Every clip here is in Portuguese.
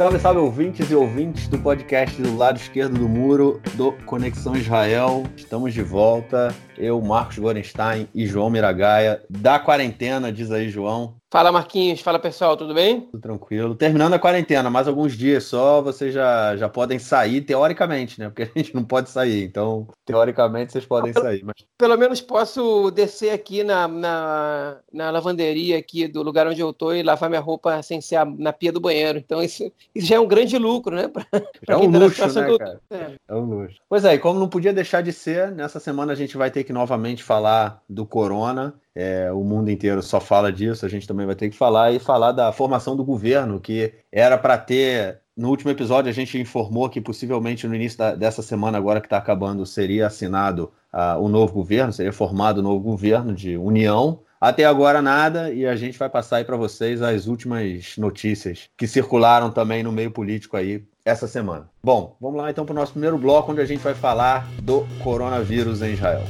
Salve, salve, ouvintes e ouvintes do podcast do lado esquerdo do muro do Conexão Israel. Estamos de volta. Eu, Marcos Gorenstein e João Miragaia, da quarentena, diz aí, João. Fala Marquinhos, fala pessoal, tudo bem? Tudo tranquilo. Terminando a quarentena, mais alguns dias só, vocês já, já podem sair, teoricamente, né? Porque a gente não pode sair, então, teoricamente, vocês podem sair. Mas... Pelo menos posso descer aqui na, na, na, lavanderia aqui do lugar onde eu tô e lavar minha roupa sem ser na pia do banheiro. Então, isso, isso já é um grande lucro, né? Pra, é um tá luxo, né, do... cara? É. é um luxo. Pois é, e como não podia deixar de ser, nessa semana a gente vai ter que novamente falar do corona. É, o mundo inteiro só fala disso, a gente também vai ter que falar e falar da formação do governo, que era para ter. No último episódio, a gente informou que possivelmente no início da, dessa semana, agora que está acabando, seria assinado uh, o novo governo, seria formado o novo governo de união. Até agora nada, e a gente vai passar aí para vocês as últimas notícias que circularam também no meio político aí essa semana. Bom, vamos lá então para o nosso primeiro bloco, onde a gente vai falar do coronavírus em Israel.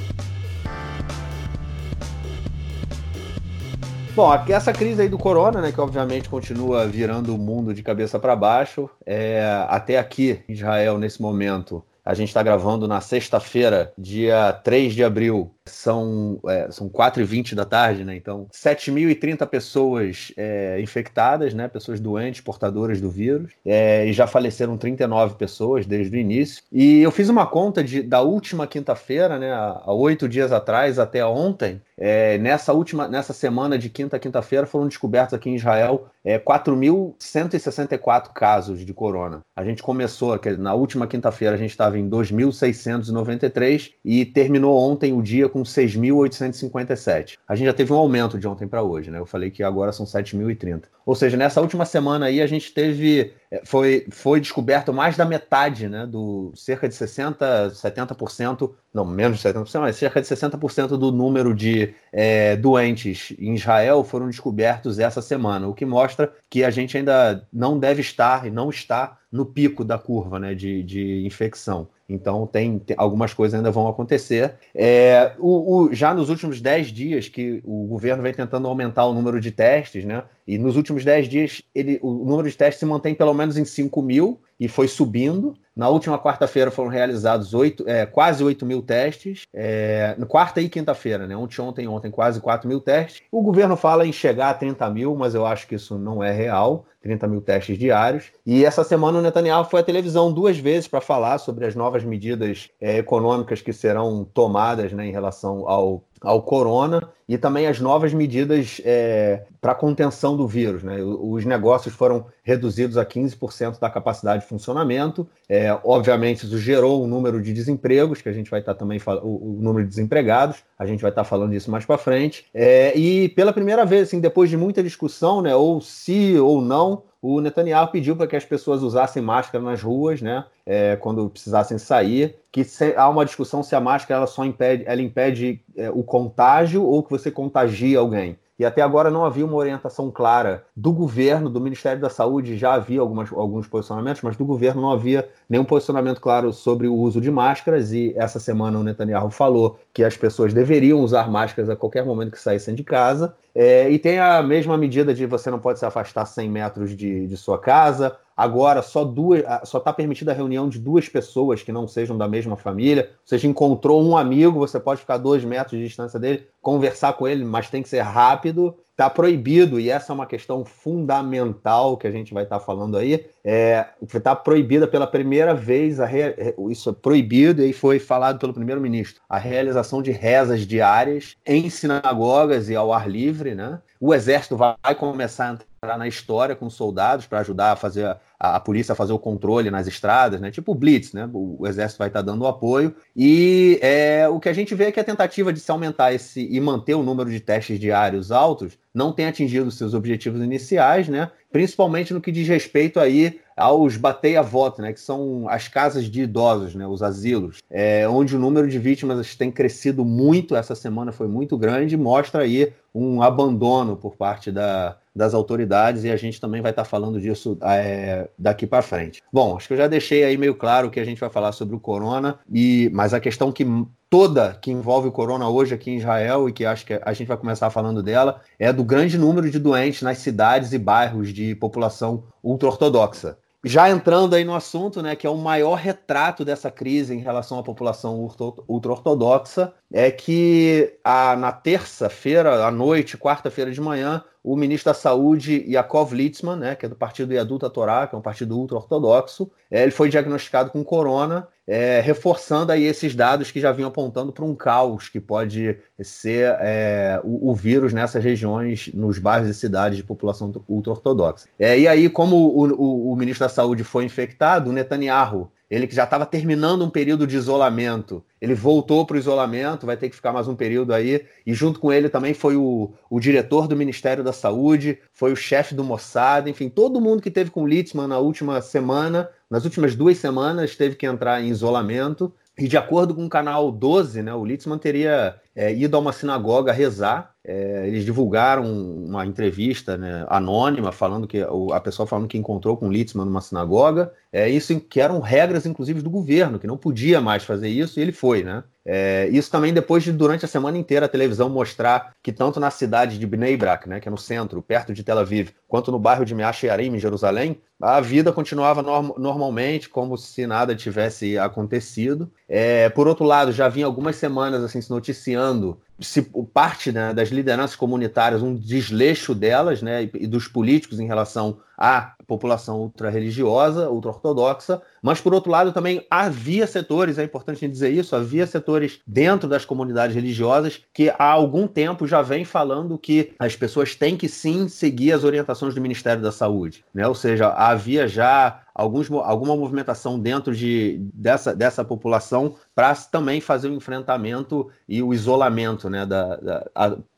Bom, aqui essa crise aí do corona, né, que obviamente continua virando o mundo de cabeça para baixo, é, até aqui Israel nesse momento a gente está gravando na sexta-feira, dia 3 de abril. São, é, são 4h20 da tarde, né? Então, 7.030 pessoas é, infectadas, né? Pessoas doentes, portadoras do vírus. É, e já faleceram 39 pessoas desde o início. E eu fiz uma conta de, da última quinta-feira, né? Há oito dias atrás até ontem. É, nessa última, nessa semana de quinta a quinta-feira foram descobertos aqui em Israel é, 4.164 casos de corona. A gente começou, na última quinta-feira a gente estava em 2.693 e terminou ontem o dia com 6.857. A gente já teve um aumento de ontem para hoje, né? Eu falei que agora são 7.030. Ou seja, nessa última semana aí a gente teve foi, foi descoberto mais da metade, né, do cerca de 60, 70%, não, menos de 70%, mas cerca de 60% do número de é, doentes em Israel foram descobertos essa semana, o que mostra que a gente ainda não deve estar e não está no pico da curva né, de, de infecção. Então, tem, tem, algumas coisas ainda vão acontecer. É, o, o, já nos últimos 10 dias que o governo vem tentando aumentar o número de testes, né? E nos últimos 10 dias ele, o número de testes se mantém pelo menos em 5 mil e foi subindo. Na última quarta-feira foram realizados 8, é, quase 8 mil testes. É, quarta e quinta-feira, né? Ontem, ontem, ontem, quase 4 mil testes. O governo fala em chegar a 30 mil, mas eu acho que isso não é real. 30 mil testes diários. E essa semana o Netanyahu foi à televisão duas vezes para falar sobre as novas medidas é, econômicas que serão tomadas né, em relação ao ao corona e também as novas medidas é, para contenção do vírus. Né? Os negócios foram reduzidos a 15% da capacidade de funcionamento. É, obviamente, isso gerou um número de desempregos, que a gente vai estar tá também falando, o, número de desempregados, a gente vai estar tá falando disso mais para frente. É, e pela primeira vez, assim, depois de muita discussão, né, ou se ou não, o Netanyahu pediu para que as pessoas usassem máscara nas ruas, né, é, quando precisassem sair, que se, há uma discussão se a máscara ela só impede, ela impede é, o contágio ou que você contagia alguém. E até agora não havia uma orientação clara do governo, do Ministério da Saúde, já havia algumas, alguns posicionamentos, mas do governo não havia nenhum posicionamento claro sobre o uso de máscaras. E essa semana o Netanyahu falou que as pessoas deveriam usar máscaras a qualquer momento que saíssem de casa. É, e tem a mesma medida de você não pode se afastar 100 metros de, de sua casa. Agora só duas, só está permitida a reunião de duas pessoas que não sejam da mesma família. Ou seja, encontrou um amigo, você pode ficar dois metros de distância dele, conversar com ele, mas tem que ser rápido. Está proibido, e essa é uma questão fundamental que a gente vai estar tá falando aí. É, está proibida pela primeira vez, a re... isso é proibido e foi falado pelo primeiro-ministro, a realização de rezas diárias em sinagogas e ao ar livre. Né? O exército vai começar a na história com soldados para ajudar a fazer a, a, polícia a fazer o controle nas estradas, né? Tipo Blitz, né? O, o exército vai estar dando o apoio. E é, o que a gente vê é que a tentativa de se aumentar esse e manter o número de testes diários altos não tem atingido seus objetivos iniciais, né? Principalmente no que diz respeito aí aos bateia voto, né? Que são as casas de idosos, né? Os asilos, é, onde o número de vítimas tem crescido muito. Essa semana foi muito grande, mostra aí um abandono por parte da, das autoridades e a gente também vai estar falando disso é, daqui para frente. Bom, acho que eu já deixei aí meio claro que a gente vai falar sobre o corona e mas a questão que toda que envolve o corona hoje aqui em Israel e que acho que a gente vai começar falando dela é do grande número de doentes nas cidades e bairros de população ultra-ortodoxa. já entrando aí no assunto, né, que é o maior retrato dessa crise em relação à população ultra-ortodoxa, é que a, na terça-feira à noite, quarta-feira de manhã, o ministro da Saúde, Yakov Litzman, né, que é do partido Yaduta Torá, que é um partido ultra-ortodoxo, é, ele foi diagnosticado com corona, é, reforçando aí esses dados que já vinham apontando para um caos que pode ser é, o, o, vírus nessas regiões, nos bairros e cidades de população ultra-ortodoxa. É, e aí, como o, o, o ministro da Saúde foi infectado, o Netanyahu ele que já estava terminando um período de isolamento, ele voltou para o isolamento, vai ter que ficar mais um período aí. E junto com ele também foi o, o diretor do Ministério da Saúde, foi o chefe do Mossad, enfim, todo mundo que teve com o Litzman na última semana, nas últimas duas semanas, teve que entrar em isolamento. E de acordo com o canal 12, né, o Litzman teria é, ido a uma sinagoga rezar. É, eles divulgaram uma entrevista né, anônima falando que a pessoa falando que encontrou com Litzman numa sinagoga. É, isso que eram regras, inclusive, do governo, que não podia mais fazer isso, e ele foi, né? É, isso também depois de, durante a semana inteira, a televisão mostrar que tanto na cidade de Bnei Brak, né, que é no centro, perto de Tel Aviv, quanto no bairro de Meash Yarim, em Jerusalém, a vida continuava norm normalmente, como se nada tivesse acontecido. É, por outro lado, já vinha algumas semanas assim se noticiando se parte né, das lideranças comunitárias um desleixo delas né, e, e dos políticos em relação à população ultra-religiosa, ultra-ortodoxa, mas por outro lado também havia setores, é importante dizer isso, havia setores dentro das comunidades religiosas que há algum tempo já vem falando que as pessoas têm que sim seguir as orientações do Ministério da Saúde, né? ou seja, havia já alguns, alguma movimentação dentro de, dessa, dessa população para também fazer o enfrentamento e o isolamento né,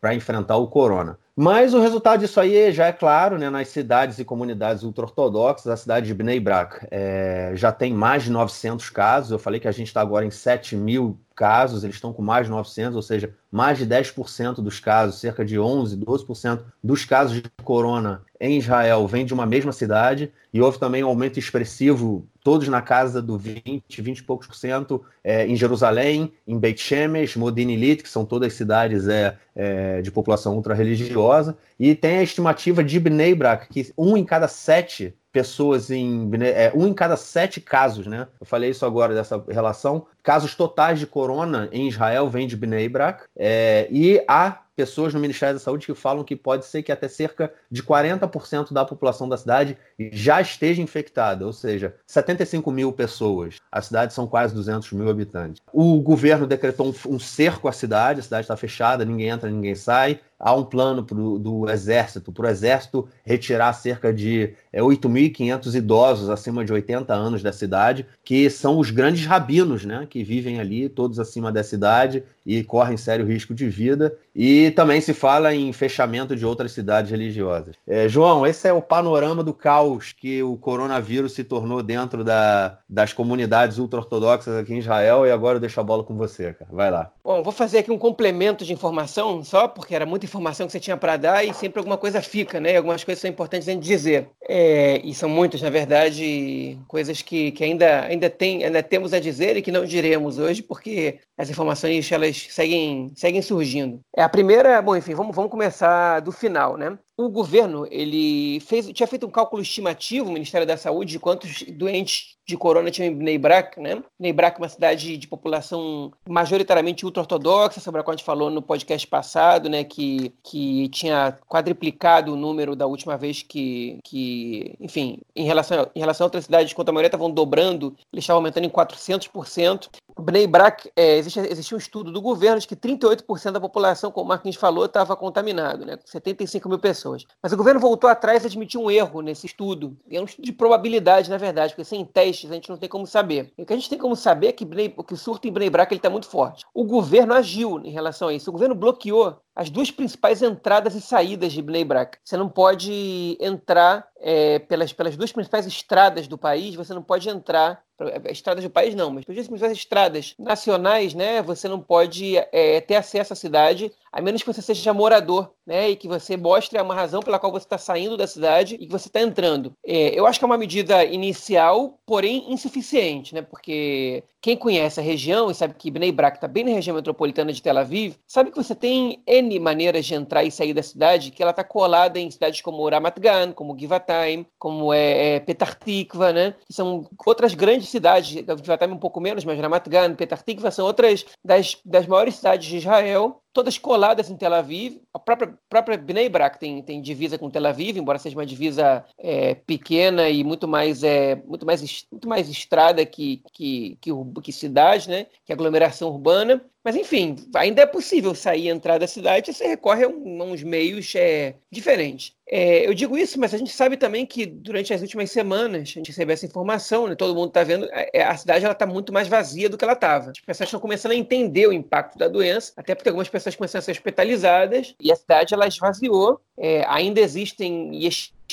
para enfrentar o corona. Mas o resultado disso aí já é claro, né, nas cidades e comunidades ultra-ortodoxas, a cidade de Bnei Brak é, já tem mais de 900 casos, eu falei que a gente está agora em 7 mil casos, eles estão com mais de 900, ou seja, mais de 10% dos casos, cerca de 11, 12% dos casos de corona em Israel vem de uma mesma cidade, e houve também um aumento expressivo, todos na casa do 20, 20 e poucos por cento, é, em Jerusalém, em Beit Shemesh, Modin Ilit, que são todas cidades é, é, de população ultra-religiosa, e tem a estimativa de Bnei Brak, que um em cada sete pessoas em. É, um em cada sete casos, né? Eu falei isso agora dessa relação. Casos totais de corona em Israel vem de Bnei Brak. É, e há pessoas no Ministério da Saúde que falam que pode ser que até cerca de 40% da população da cidade já esteja infectada, ou seja, 75 mil pessoas. A cidade são quase 200 mil habitantes. O governo decretou um, um cerco à cidade, a cidade está fechada, ninguém entra, ninguém sai há um plano pro, do Exército, para o Exército retirar cerca de é, 8.500 idosos acima de 80 anos da cidade, que são os grandes rabinos, né, que vivem ali, todos acima da cidade e correm sério risco de vida. E também se fala em fechamento de outras cidades religiosas. É, João, esse é o panorama do caos que o coronavírus se tornou dentro da, das comunidades ultra-ortodoxas aqui em Israel. E agora eu deixo a bola com você, cara. Vai lá. Bom, vou fazer aqui um complemento de informação, só porque era muita informação que você tinha para dar e sempre alguma coisa fica, né? Algumas coisas são importantes a gente dizer. É, e são muitas, na verdade, coisas que, que ainda, ainda, tem, ainda temos a dizer e que não diremos hoje, porque as informações elas seguem, seguem surgindo. É, a primeira, bom, enfim, vamos, vamos começar do final, né? O governo ele fez, tinha feito um cálculo estimativo, o Ministério da Saúde, de quantos doentes de corona tinha em Bnei Brak, né? Bnei Brak é uma cidade de população majoritariamente ultra-ortodoxa, sobre a qual a gente falou no podcast passado, né? Que, que tinha quadriplicado o número da última vez que, que enfim, em relação, em relação a outras cidades, quanto a maioria estavam dobrando, eles estavam aumentando em 400%. Bnei é, existe, existia um estudo do governo de que 38% da população, como o Marquinhos falou, estava contaminado, né? 75 mil pessoas. Mas o governo voltou atrás e admitiu um erro nesse estudo. É um estudo de probabilidade, na verdade, porque sem testes a gente não tem como saber. E o que a gente tem como saber é que, que o surto em Bnei Brak está muito forte. O governo agiu em relação a isso. O governo bloqueou as duas principais entradas e saídas de Bnei Brak. Você não pode entrar é, pelas, pelas duas principais estradas do país, você não pode entrar é, estradas do país não, mas pelas principais estradas nacionais, né, você não pode é, ter acesso à cidade, a menos que você seja morador, né, e que você mostre uma razão pela qual você está saindo da cidade e que você está entrando. É, eu acho que é uma medida inicial, porém insuficiente, né, porque quem conhece a região e sabe que Bnei Brak está bem na região metropolitana de Tel Aviv, sabe que você tem N maneiras de entrar e sair da cidade, que ela está colada em cidades como Ramat Gan, como Givatayim, como é, é Petar Tikva, né? Que são outras grandes cidades, Givatayim um pouco menos, mas Ramat Gan, Petar Tikva são outras das, das maiores cidades de Israel, todas coladas em Tel Aviv. A própria, própria Bnei Brak tem, tem divisa com Tel Aviv, embora seja uma divisa é, pequena e muito mais, é, muito mais, muito mais estrada que, que, que, que cidade, né? que aglomeração urbana. Mas, enfim, ainda é possível sair e entrar da cidade e você recorre a, um, a uns meios é, diferentes. É, eu digo isso, mas a gente sabe também que durante as últimas semanas a gente recebeu essa informação, né? todo mundo está vendo, a, é, a cidade está muito mais vazia do que ela estava. As pessoas estão começando a entender o impacto da doença, até porque algumas pessoas começaram a ser hospitalizadas e a cidade ela esvaziou. É, ainda existem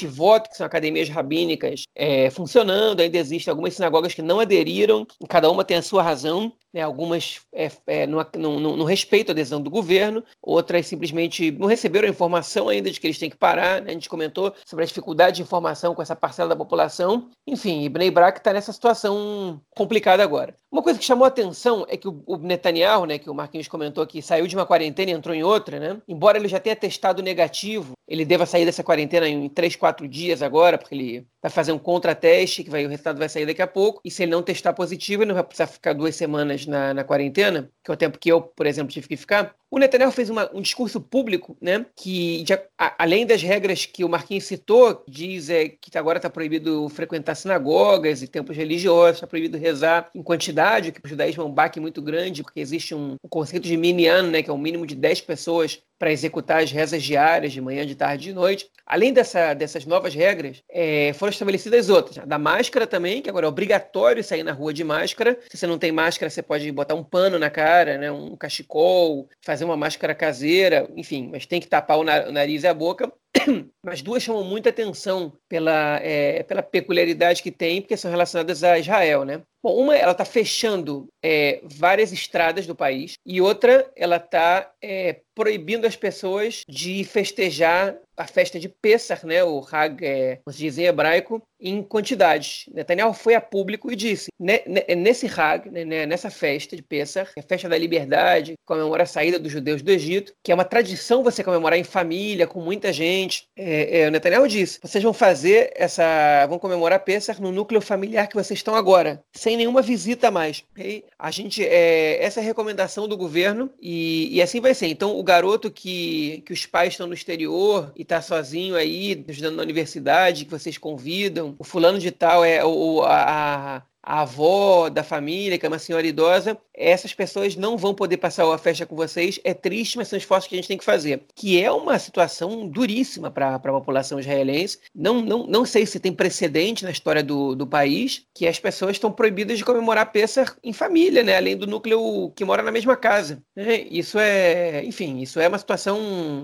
voto, que são academias rabínicas, é, funcionando, ainda existem algumas sinagogas que não aderiram, cada uma tem a sua razão, né, algumas é, é, não, não, respeitam a decisão do governo, outras simplesmente não receberam a informação ainda de que eles têm que parar, né, a gente comentou sobre a dificuldade de informação com essa parcela da população, enfim, Ibn Brak está nessa situação complicada agora. Uma coisa que chamou a atenção é que o, o Netanyahu, né, que o Marquinhos comentou aqui, saiu de uma quarentena e entrou em outra, né, embora ele já tenha testado negativo, ele deva sair dessa quarentena em 3, 4 quatro dias agora, porque ele vai fazer um contrateste, que vai, o resultado vai sair daqui a pouco. E se ele não testar positivo, ele não vai precisar ficar duas semanas na, na quarentena, que é o tempo que eu, por exemplo, tive que ficar. O Netanyahu fez uma, um discurso público, né, que já, a, além das regras que o Marquinhos citou, diz é, que agora está proibido frequentar sinagogas e templos religiosos, está proibido rezar em quantidade, que para o judaísmo é um baque muito grande, porque existe um, um conceito de minyan, né, que é um mínimo de 10 pessoas para executar as rezas diárias, de manhã, de tarde e de noite. Além dessa, dessas novas regras, é, foram estabelecidas outras. A da máscara também, que agora é obrigatório sair na rua de máscara. Se você não tem máscara, você pode botar um pano na cara, né, um cachecol, fazer uma máscara caseira, enfim, mas tem que tapar o nariz e a boca. Mas duas chamam muita atenção pela, é, pela peculiaridade que tem, porque são relacionadas a Israel, né? Bom, uma, ela está fechando é, várias estradas do país, e outra, ela está é, proibindo as pessoas de festejar a festa de Pessah, né, o Hag, é, como se diz em hebraico, em quantidades. Netanyahu foi a público e disse, nesse Hag, né, nessa festa de Pessah, a festa da liberdade, comemora a saída dos judeus do Egito, que é uma tradição você comemorar em família, com muita gente. É, é, o Netanyahu disse, vocês vão fazer essa, vão comemorar Pessah no núcleo familiar que vocês estão agora, sem nenhuma visita mais. Okay? A gente, é, essa é a recomendação do governo e, e assim vai ser. Então, o garoto que, que os pais estão no exterior e está sozinho aí, estudando na universidade, que vocês convidam, o fulano de tal é o, a, a avó da família, que é uma senhora idosa, essas pessoas não vão poder passar a festa com vocês. É triste, mas são esforços que a gente tem que fazer. Que é uma situação duríssima para a população israelense. Não, não, não sei se tem precedente na história do, do país que as pessoas estão proibidas de comemorar Pessah em família, né? além do núcleo que mora na mesma casa. Isso é, enfim, isso é uma situação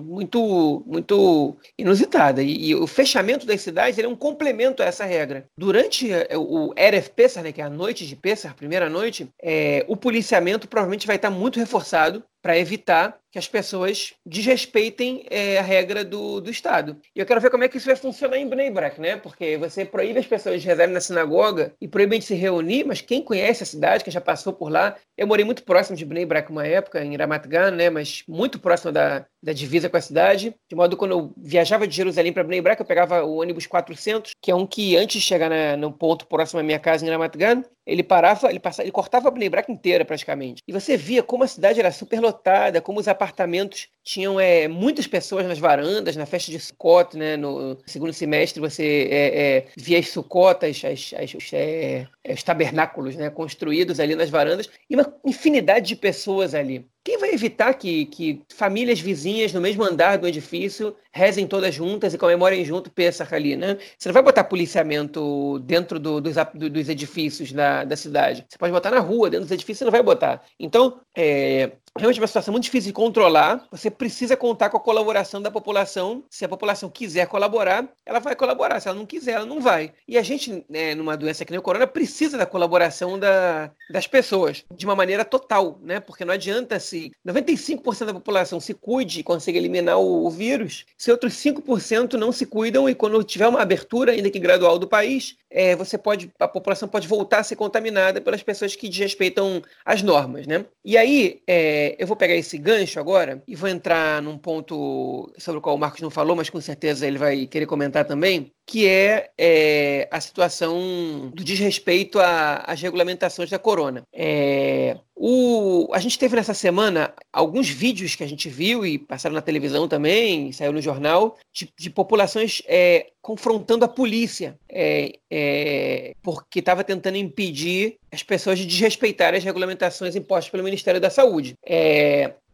muito, muito inusitada. E, e o fechamento das cidades é um complemento a essa regra. Durante o Erev Pessah, né, que é a noite de Pessah, a primeira noite, é, o policiamento provavelmente vai estar muito reforçado para evitar que as pessoas desrespeitem é, a regra do, do Estado. E eu quero ver como é que isso vai funcionar em Bnei Brak, né? Porque você proíbe as pessoas de rezarem na sinagoga e proíbe de se reunir, mas quem conhece a cidade, quem já passou por lá, eu morei muito próximo de Bnei Brak uma época, em Ramat Gan, né? Mas muito próximo da, da divisa com a cidade. De modo que quando eu viajava de Jerusalém para Bnei Brak, eu pegava o ônibus 400, que é um que antes de chegar na, no ponto próximo à minha casa em Ramat Gan, ele parava, ele passava, ele cortava a Brak inteira praticamente. E você via como a cidade era super lotada, como os apartamentos tinham é, muitas pessoas nas varandas, na festa de Sukkot, né? No segundo semestre você é, é, via as sucotas, as, as, é, os tabernáculos né? construídos ali nas varandas, e uma infinidade de pessoas ali. Quem vai evitar que, que famílias vizinhas no mesmo andar do edifício rezem todas juntas e comemorem junto Pesach ali, né? Você não vai botar policiamento dentro do, dos, do, dos edifícios da, da cidade. Você pode botar na rua, dentro dos edifícios você não vai botar. Então, é, realmente é uma situação muito difícil de controlar. Você precisa contar com a colaboração da população. Se a população quiser colaborar, ela vai colaborar. Se ela não quiser, ela não vai. E a gente, né, numa doença que nem o corona, precisa da colaboração da, das pessoas de uma maneira total, né? Porque não adianta se se 95% da população se cuide e consiga eliminar o, o, vírus, se outros 5% não se cuidam e quando tiver uma abertura, ainda que gradual do país, é, você pode, a população pode voltar a ser contaminada pelas pessoas que desrespeitam as normas, né? E aí, é, é, eu vou pegar esse gancho agora e vou entrar num ponto sobre o qual o Marcos não falou, mas com certeza ele vai querer comentar também, que é, é a situação do desrespeito às regulamentações da corona. É, o, a gente teve nessa semana alguns vídeos que a gente viu e passaram na televisão também, saiu no jornal, de, de populações é, confrontando a polícia, é, é, porque estava tentando impedir as pessoas de desrespeitarem as regulamentações impostas pelo Ministério da Saúde.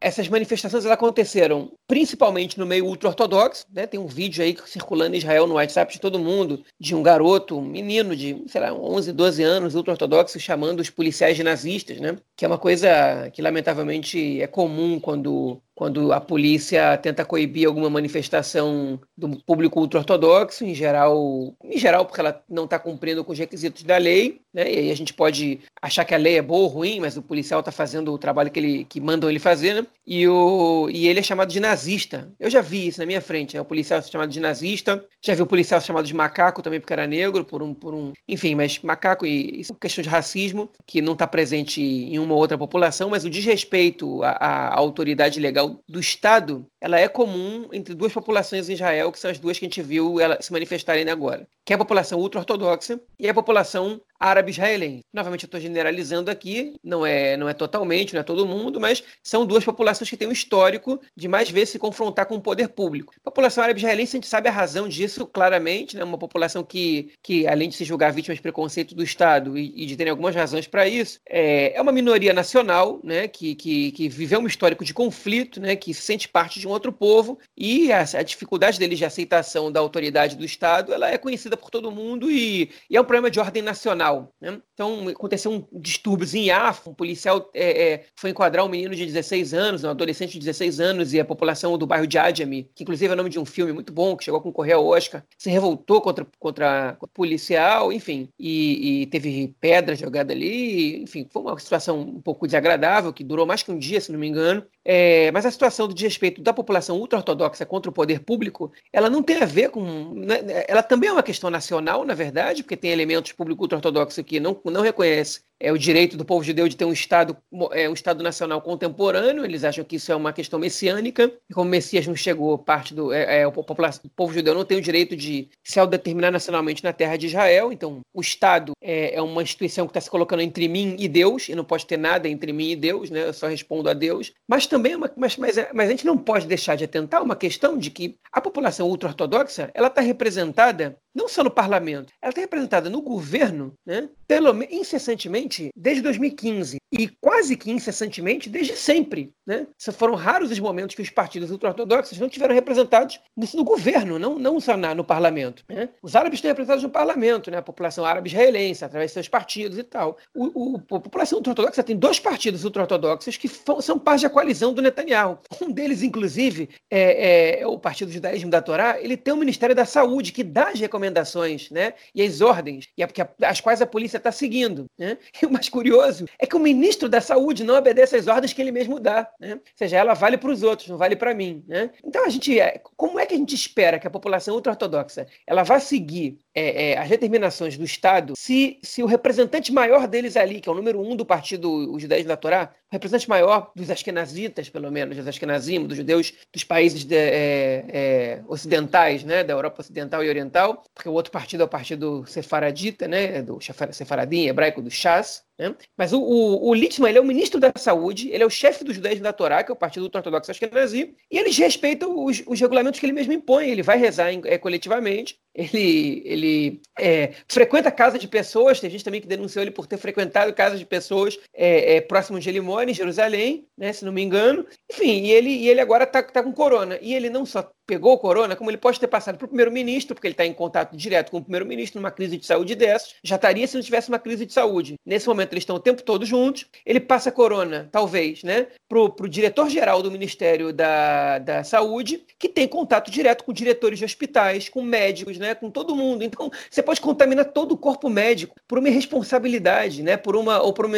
Essas manifestações aconteceram principalmente no meio ultra-ortodoxo, né? Tem um vídeo aí circulando em Israel no WhatsApp de todo mundo, de um garoto, um menino de, sei lá, 11, 12 anos, ultra-ortodoxo, chamando os policiais de nazistas, né? Que é uma coisa que lamentavelmente é comum quando quando a polícia tenta coibir alguma manifestação do público ultra-ortodoxo, em geral, em geral porque ela não está cumprindo com os requisitos da lei, né? E aí a gente pode achar que a lei é boa ou ruim, mas o policial está fazendo o trabalho que ele que mandam ele fazer, né? E, o, e ele é chamado de nazista. Eu já vi isso na minha frente, né? O policial é chamado de nazista, já vi o policial chamado de macaco também porque era negro, por um, por um, enfim, mas macaco e isso é uma questão de racismo que não está presente em uma outra população, mas o desrespeito à, à autoridade legal do Estado, ela é comum entre duas populações em Israel, que são as duas que a gente viu ela se manifestarem agora, que é a população ultra-ortodoxa e a população árabe-israelense. Novamente, eu estou generalizando aqui, não é, não é totalmente, não é todo mundo, mas são duas populações que têm um histórico de mais vezes se confrontar com o poder público. A população árabe-israelense, a gente sabe a razão disso claramente, né? uma população que, que, além de se julgar vítima de preconceito do Estado e, e de ter algumas razões para isso, é, é uma minoria nacional né? que, que, que viveu um histórico de conflito, né? que se sente parte de um outro povo e a, a dificuldade deles de aceitação da autoridade do Estado ela é conhecida por todo mundo e, e é um problema de ordem nacional policial. Né? Então, aconteceu um distúrbio em Yafa, um policial é, é, foi enquadrar um menino de 16 anos, um adolescente de 16 anos, e a população do bairro de Adjami, que inclusive é o nome de um filme muito bom, que chegou a concorrer ao Oscar, se revoltou contra, contra o policial, enfim, e, e teve pedra jogada ali, enfim, foi uma situação um pouco desagradável, que durou mais que um dia, se não me engano. É, mas a situação do desrespeito da população ultra-ortodoxa contra o poder público, ela não tem a ver com. Né, ela também é uma questão nacional, na verdade, porque tem elementos público ultra-ortodoxo que não, não reconhece é, o direito do povo judeu de ter um Estado, é, um Estado nacional contemporâneo. Eles acham que isso é uma questão messiânica. E como o Messias não chegou, parte do. É, é, o, povo judeu não tem o direito de se autodeterminar nacionalmente na terra de Israel. Então, o Estado é, é uma instituição que está se colocando entre mim e Deus, e não pode ter nada entre mim e Deus, né? Eu só respondo a Deus. Mas também, é uma, mas, mas, mas a gente não pode deixar de atentar uma questão de que a população ultra-ortodoxa ela está representada não só no parlamento, ela está representada no governo, né, pelo incessantemente desde 2015 e quase que incessantemente desde sempre. Né? Foram raros os momentos que os partidos ultra-ortodoxos não tiveram representados no governo, não, não só na, no parlamento. Né? Os árabes estão representados no parlamento, né? a população árabe israelense, através de seus partidos e tal. O, o a população ultra-ortodoxa tem dois partidos ultra-ortodoxos que são parte da coalizão do Netanyahu. Um deles, inclusive, é, é, é o Partido Judaísmo da Torá, ele tem o Ministério da Saúde que dá as recomendações né, e as ordens, e as quais a polícia está seguindo. Né? E o mais curioso é que o ministro da Saúde não obedece às ordens que ele mesmo dá. Né? Ou seja, ela vale para os outros, não vale para mim. Né? Então, a gente, é, como é que a gente espera que a população ultra-ortodoxa ela vá seguir é, é, as determinações do Estado se, se o representante maior deles ali, que é o número um do partido Os Judeus da Torá, o representante maior dos askenazitas, pelo menos, dos askenazim, dos judeus dos países de, é, é, ocidentais, né, da Europa Ocidental e Oriental, porque o outro partido é o partido sefaradita, né, do sefaradim, hebraico do yes. Né? Mas o, o, o Littman ele é o ministro da Saúde, ele é o chefe dos judeus da Torá, que é o Partido Ortodoxo Ashkenazi, e eles respeitam os, os regulamentos que ele mesmo impõe. Ele vai rezar em, é, coletivamente, ele, ele é, frequenta casa de pessoas, tem gente também que denunciou ele por ter frequentado casas de pessoas é, é, próximo de Elimone, em Jerusalém, né, se não me engano. Enfim, e ele, e ele agora está tá com corona. E ele não só pegou corona, como ele pode ter passado para o primeiro-ministro, porque ele está em contato direto com o primeiro-ministro numa crise de saúde dessas, já estaria se não tivesse uma crise de saúde. Nesse momento eles estão o tempo todo juntos, ele passa corona, talvez, né, para o diretor-geral do Ministério da, da Saúde, que tem contato direto com diretores de hospitais, com médicos, né, com todo mundo. Então, você pode contaminar todo o corpo médico por uma irresponsabilidade, né, por uma, ou por uma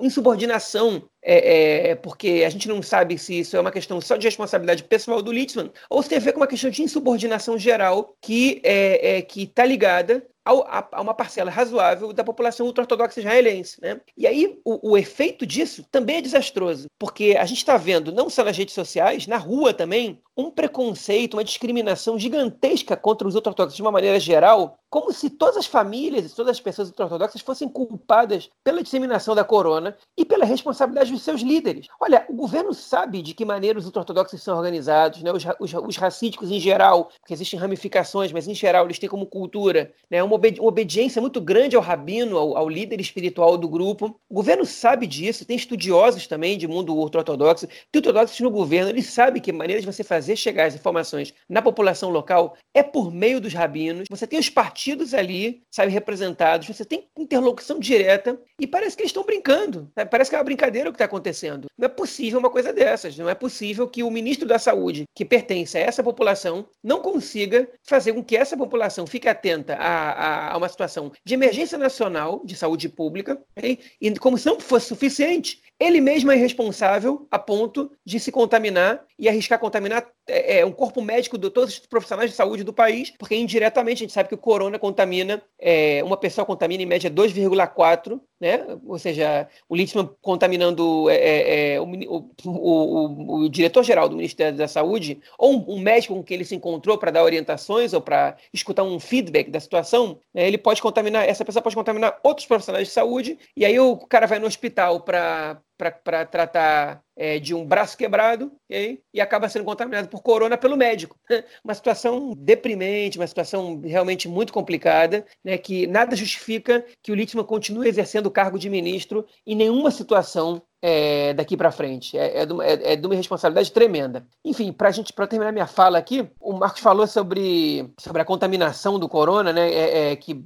insubordinação é, é, porque a gente não sabe se isso é uma questão só de responsabilidade pessoal do Litzman ou se tem a ver com uma questão de insubordinação geral que é, é que está ligada a, uma parcela razoável da população ultra-ortodoxa israelense. Né? E aí o, o efeito disso também é desastroso, porque a gente está vendo, não só nas redes sociais, na rua também, um preconceito, uma discriminação gigantesca contra os ultra-ortodoxos de uma maneira geral, como se todas as famílias e todas as pessoas ultra-ortodoxas fossem culpadas pela disseminação da corona e pela responsabilidade dos seus líderes. Olha, o governo sabe de que maneira os ultra-ortodoxos são organizados, né? os, os, os em geral, porque existem ramificações, mas em geral eles têm como cultura né? Uma, obedi uma obediência muito grande ao rabino, ao, ao, líder espiritual do grupo. O governo sabe disso, tem estudiosos também de mundo ultra-ortodoxo, tem ortodoxos no governo, eles sabem que maneira de você fazer chegar as informações na população local é por meio dos rabinos. Você tem os partidos ali, sabe, representados, você tem interlocução direta e parece que eles estão brincando. Sabe? Parece que é uma brincadeira o que está acontecendo. Não é possível uma coisa dessas. Não é possível que o ministro da Saúde, que pertence a essa população, não consiga fazer com que essa população fique atenta a, a, uma situação de emergência nacional de saúde pública, okay? e como se não fosse suficiente, ele mesmo é responsável a ponto de se contaminar e arriscar contaminar é, é, um corpo médico de todos os profissionais de saúde do país, porque indiretamente a gente sabe que o corona contamina, é, uma pessoa contamina em média 2,4, né? Ou seja, o Littman contaminando é, é, é o, o, o, o diretor-geral do Ministério da Saúde, ou um, um, médico com quem ele se encontrou para dar orientações ou para escutar um feedback da situação, né? ele pode contaminar, essa pessoa pode contaminar outros profissionais de saúde, e aí o cara vai no hospital para para tratar é, de um braço quebrado okay? e acaba sendo contaminado por corona pelo médico. Uma situação deprimente, uma situação realmente muito complicada, né, que nada justifica que o Littman continue exercendo o cargo de ministro em nenhuma situação é, daqui para frente. É, é, de uma, é, é, de uma responsabilidade tremenda. Enfim, para gente, para terminar minha fala aqui, o Marcos falou sobre, sobre a contaminação do corona, né? É, é que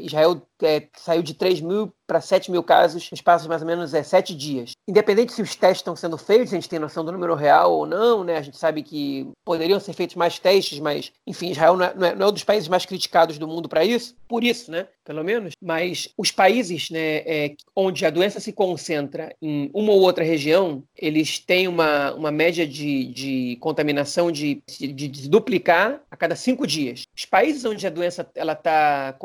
Israel saiu de 3 mil para 7 mil casos no espaço de mais ou menos é, 7 dias. Independente se os testes estão sendo feitos, a gente tem noção do número real ou não, né? A gente sabe que poderiam ser feitos mais testes, mas, enfim, Israel não é, não é, não é um dos países mais criticados do mundo para isso, por isso, né? Pelo menos. Mas os países né, onde a doença se concentra em uma ou outra região, eles têm uma, uma média de, de contaminação de, de, de duplicar a cada cinco dias. Os países onde a doença está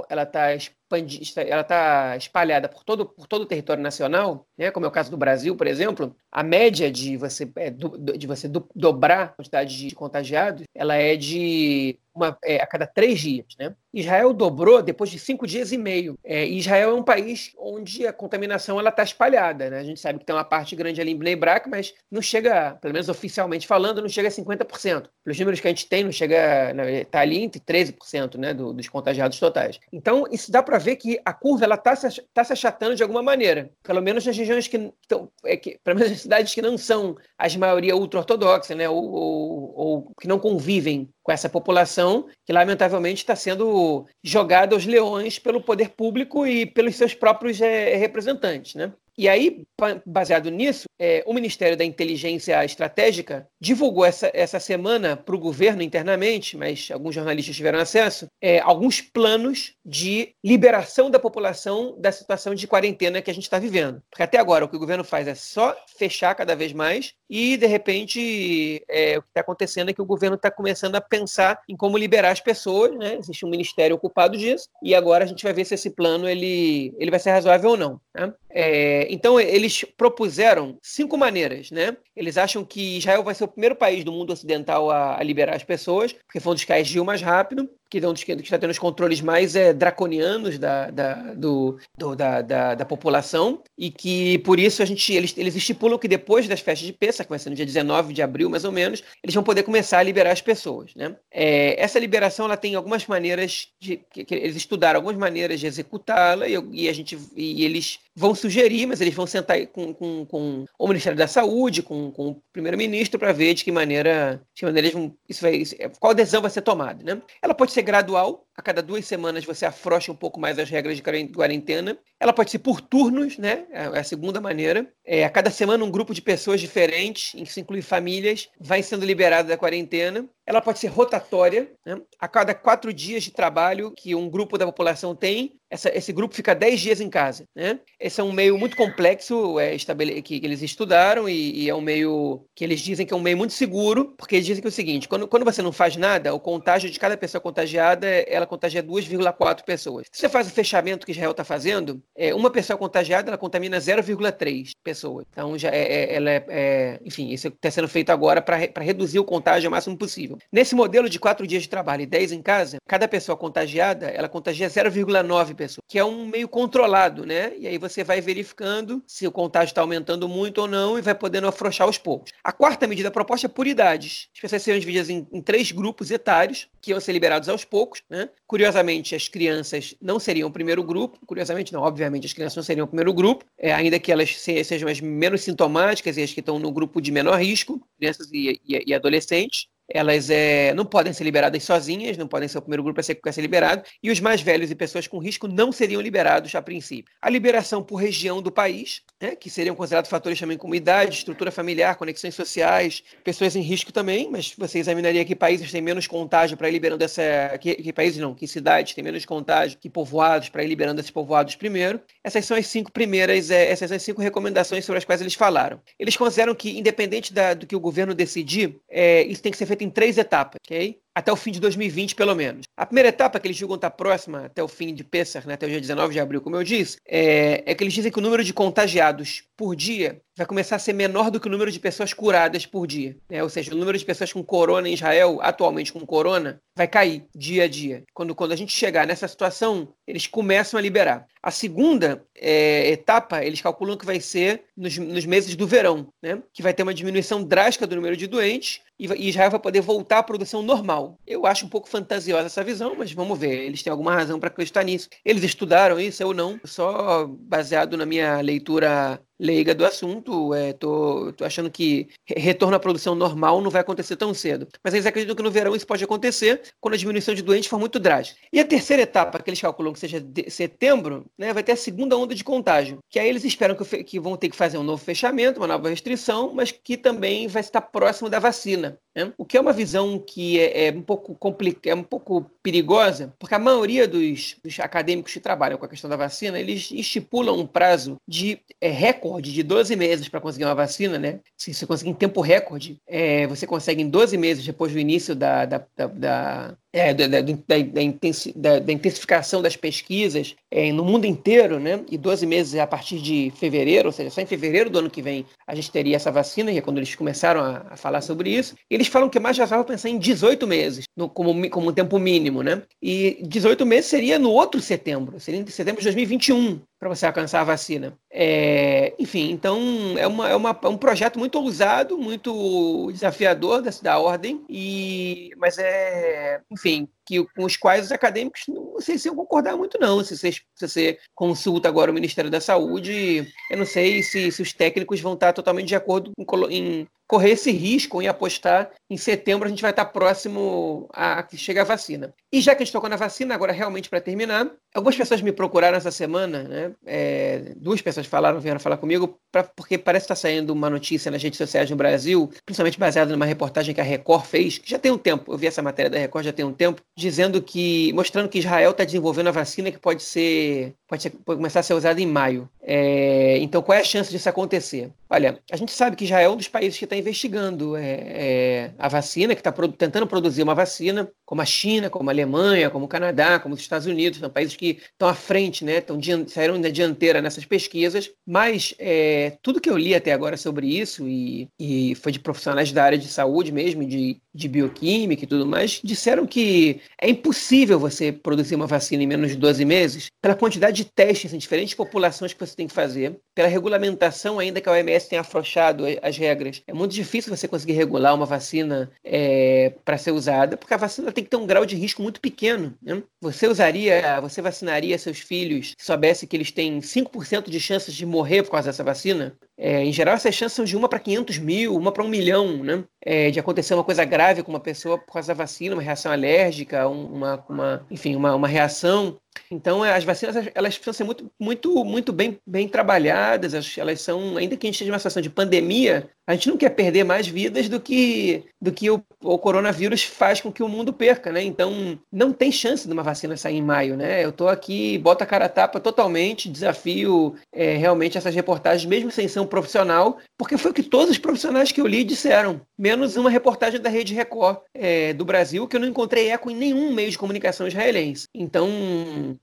ela tá, tá ela está espalhada por todo, por todo o território nacional, né, como é o caso do Brasil, por exemplo, a média de você, é, de você do, dobrar a quantidade de contagiados, ela é de uma, é, a cada três dias. Né? Israel dobrou depois de cinco dias e meio. É, Israel é um país onde a contaminação está espalhada. Né? A gente sabe que tem uma parte grande ali em Bnei Brak, mas não chega, pelo menos oficialmente falando, não chega a 50%. Pelos números que a gente tem, não chega, está ali entre 13% né, do, dos contagiados totais. Então, isso dá para ver que a curva está se, tá se achatando de alguma maneira. Pelo menos nas regiões que, estão, é, que pelo menos nas cidades que não são as maioria ultra-ortodoxa, né, ou, ou, ou que não convivem com essa população que, lamentavelmente, está sendo jogada aos leões pelo poder público e pelos seus próprios é, representantes. Né? E aí, baseado nisso, é, o Ministério da Inteligência Estratégica divulgou essa, essa semana para o governo internamente, mas alguns jornalistas tiveram acesso, é, alguns planos de liberação da população da situação de quarentena que a gente está vivendo. Porque até agora o que o governo faz é só fechar cada vez mais e, de repente, é, o que está acontecendo é que o governo está começando a pensar em como liberar as pessoas, né? Existe um ministério ocupado disso, e agora a gente vai ver se esse plano ele, ele vai ser razoável ou não. Né? É, então, eles propuseram cinco maneiras, né? Eles acham que Israel vai ser o primeiro país do mundo ocidental a, a liberar as pessoas, porque foi um dos que agiu mais rápido que, é está tendo os controles mais é, draconianos da, da, do, do, da, da, da, população, e que por isso a gente, eles, eles estipulam que depois das festas de Pêssar, que vai ser no dia 19 de abril, mais ou menos, eles vão poder começar a liberar as pessoas. Né? É, essa liberação ela tem algumas maneiras de. Que, que eles estudaram algumas maneiras de executá-la, e, e, a gente e eles vão sugerir, mas eles vão sentar com, com, com o Ministério da Saúde, com, com o primeiro-ministro, para ver de que maneira, de que maneira eles vão, isso vai, qual decisão vai ser tomada. Né? Ela pode ser ser gradual, a cada duas semanas você afrouxa um pouco mais as regras de quarentena. Ela pode ser por turnos, né? É, é a segunda maneira. É, a cada semana um grupo de pessoas diferentes, em que se inclui famílias, vai sendo liberado da quarentena. Ela pode ser rotatória, né? A cada quatro dias de trabalho que um grupo da população tem, essa, esse grupo fica 10 dias em casa. Né? Esse é um meio muito complexo é, que, eles estudaram e, e, é um meio que eles dizem que é um meio muito seguro, porque eles dizem que é o seguinte: quando, quando você não faz nada, o contágio de cada pessoa contagiada ela contagia 2,4 pessoas. Se você faz o fechamento que Israel está fazendo, é, uma pessoa contagiada ela contamina 0,3 pessoas. Então já é, é ela é, é, enfim, isso está sendo feito agora para reduzir o contágio ao máximo possível. Nesse modelo de quatro dias de trabalho e 10 em casa, cada pessoa contagiada ela contagia 0,9 pessoas, que é um meio controlado, né? E aí você vai verificando se o contágio está aumentando muito ou não e vai podendo afrouxar aos poucos. A quarta medida proposta é por idades. As pessoas seriam divididas em, em três grupos etários, que iam ser liberados aos poucos, né? Curiosamente, as crianças não seriam o primeiro grupo, curiosamente não, obviamente as crianças não seriam o primeiro grupo, é, ainda que elas se, sejam as menos sintomáticas e as que estão no grupo de menor risco, crianças e, e, e adolescentes elas é, não podem ser liberadas sozinhas, não podem ser o primeiro grupo a ser, a ser liberado, e os mais velhos e pessoas com risco não seriam liberados a princípio. A liberação por região do país, né, que seriam considerados fatores também como idade, estrutura familiar, conexões sociais, pessoas em risco também, mas você examinaria que países têm menos contágio para ir liberando essa. Que, que, países não, que cidades têm menos contágio que povoados para ir liberando esses povoados primeiro. Essas são as cinco primeiras, é, essas são as cinco recomendações sobre as quais eles falaram. Eles consideram que, independente da, do que o governo decidir, é, isso tem que ser feito feito em três etapas, ok? Até o fim de 2020, pelo menos. A primeira etapa, que eles julgam estar próxima até o fim de Pessah, né, até o dia 19 de abril, como eu disse, é, é que eles dizem que o número de contagiados por dia vai começar a ser menor do que o número de pessoas curadas por dia. Né? Ou seja, o número de pessoas com corona em Israel, atualmente com corona, vai cair dia a dia. Quando, quando a gente chegar nessa situação, eles começam a liberar. A segunda é, etapa, eles calculam que vai ser nos, nos meses do verão, né? que vai ter uma diminuição drástica do número de doentes e Israel vai poder voltar à produção normal. Eu acho um pouco fantasiosa essa visão, mas vamos ver. Eles têm alguma razão para acreditar nisso. Eles estudaram isso, eu não. Só baseado na minha leitura leiga do assunto. É, tô, tô achando que retorno à produção normal não vai acontecer tão cedo. Mas eles acreditam que no verão isso pode acontecer quando a diminuição de doentes for muito drástica. E a terceira etapa, que eles calculam que seja setembro, né, vai ter a segunda onda de contágio. Que aí eles esperam que, que vão ter que fazer um novo fechamento, uma nova restrição, mas que também vai estar próximo da vacina. Né? O que é uma visão que é, é um pouco complicada, é um pouco perigosa, porque a maioria dos, dos, acadêmicos que trabalham com a questão da vacina, eles estipulam um prazo de é, recorde de 12 meses para conseguir uma vacina, né? Se você conseguir em tempo recorde, é, você consegue em 12 meses depois do início da, da, da, da é, da, da, da, da, intensificação das pesquisas é, no mundo inteiro, né? E 12 meses a partir de fevereiro, ou seja, só em fevereiro do ano que vem a gente teria essa vacina, e é quando eles começaram a, a falar sobre isso. Eles falam que mais já estava pensando em 18 meses, no, como, como um tempo mínimo, né? E 18 meses seria no outro setembro, seria em setembro de 2021 para você alcançar a vacina. É, enfim, então é, uma, é, uma, é um projeto muito ousado, muito desafiador da, da ordem, e, mas é, enfim, que, com os quais os acadêmicos não sei se iam concordar muito, não. Se você, se você consulta agora o Ministério da Saúde, eu não sei se, se os técnicos vão estar totalmente de acordo em correr esse risco em apostar em setembro a gente vai estar próximo a que chegue a vacina. E já que a gente tocou na vacina, agora realmente para terminar, algumas pessoas me procuraram essa semana, né? É, duas pessoas falaram, vieram falar comigo, pra, porque parece que está saindo uma notícia nas redes sociais no Brasil, principalmente baseada numa reportagem que a Record fez, que já tem um tempo, eu vi essa matéria da Record já tem um tempo, dizendo que, mostrando que Israel está desenvolvendo a vacina que pode ser, pode, ser, pode começar a ser usada em maio. É, então, qual é a chance disso acontecer? Olha, a gente sabe que Israel é um dos países que está investigando é, é, a vacina, que está tentando produzir uma vacina, como a China, como a Alemanha, como o Canadá, como os Estados Unidos, são países que estão à frente, né, estão saíram da dianteira nessas pesquisas, mas é, tudo que eu li até agora sobre isso, e, e foi de profissionais da área de saúde mesmo, de, de bioquímica e tudo mais, disseram que é impossível você produzir uma vacina em menos de 12 meses pela quantidade de testes em diferentes populações que você tem que fazer, pela regulamentação ainda que a OMS tenha afrouxado as regras. É muito difícil você conseguir regular uma vacina é, para ser usada, porque a vacina tem que ter um grau de risco muito pequeno. Né? Você usaria, você vacinaria seus filhos se soubesse que eles têm 5% de chances de morrer por causa dessa vacina? É, em geral, essas chances são de uma para 500 mil, uma para um milhão, né? É, de acontecer uma coisa grave com uma pessoa por causa da vacina, uma reação alérgica, uma, uma enfim, uma, uma reação então, as vacinas elas precisam ser muito, muito, muito bem, bem trabalhadas. Elas são, ainda que a gente esteja numa situação de pandemia, a gente não quer perder mais vidas do que do que o, o, coronavírus faz com que o mundo perca, né? Então, não tem chance de uma vacina sair em maio, né? Eu tô aqui, bota a cara a tapa totalmente, desafio é, realmente essas reportagens, mesmo sem ser um profissional, porque foi o que todos os profissionais que eu li disseram, menos uma reportagem da Rede Record é, do Brasil, que eu não encontrei eco em nenhum meio de comunicação israelense. Então,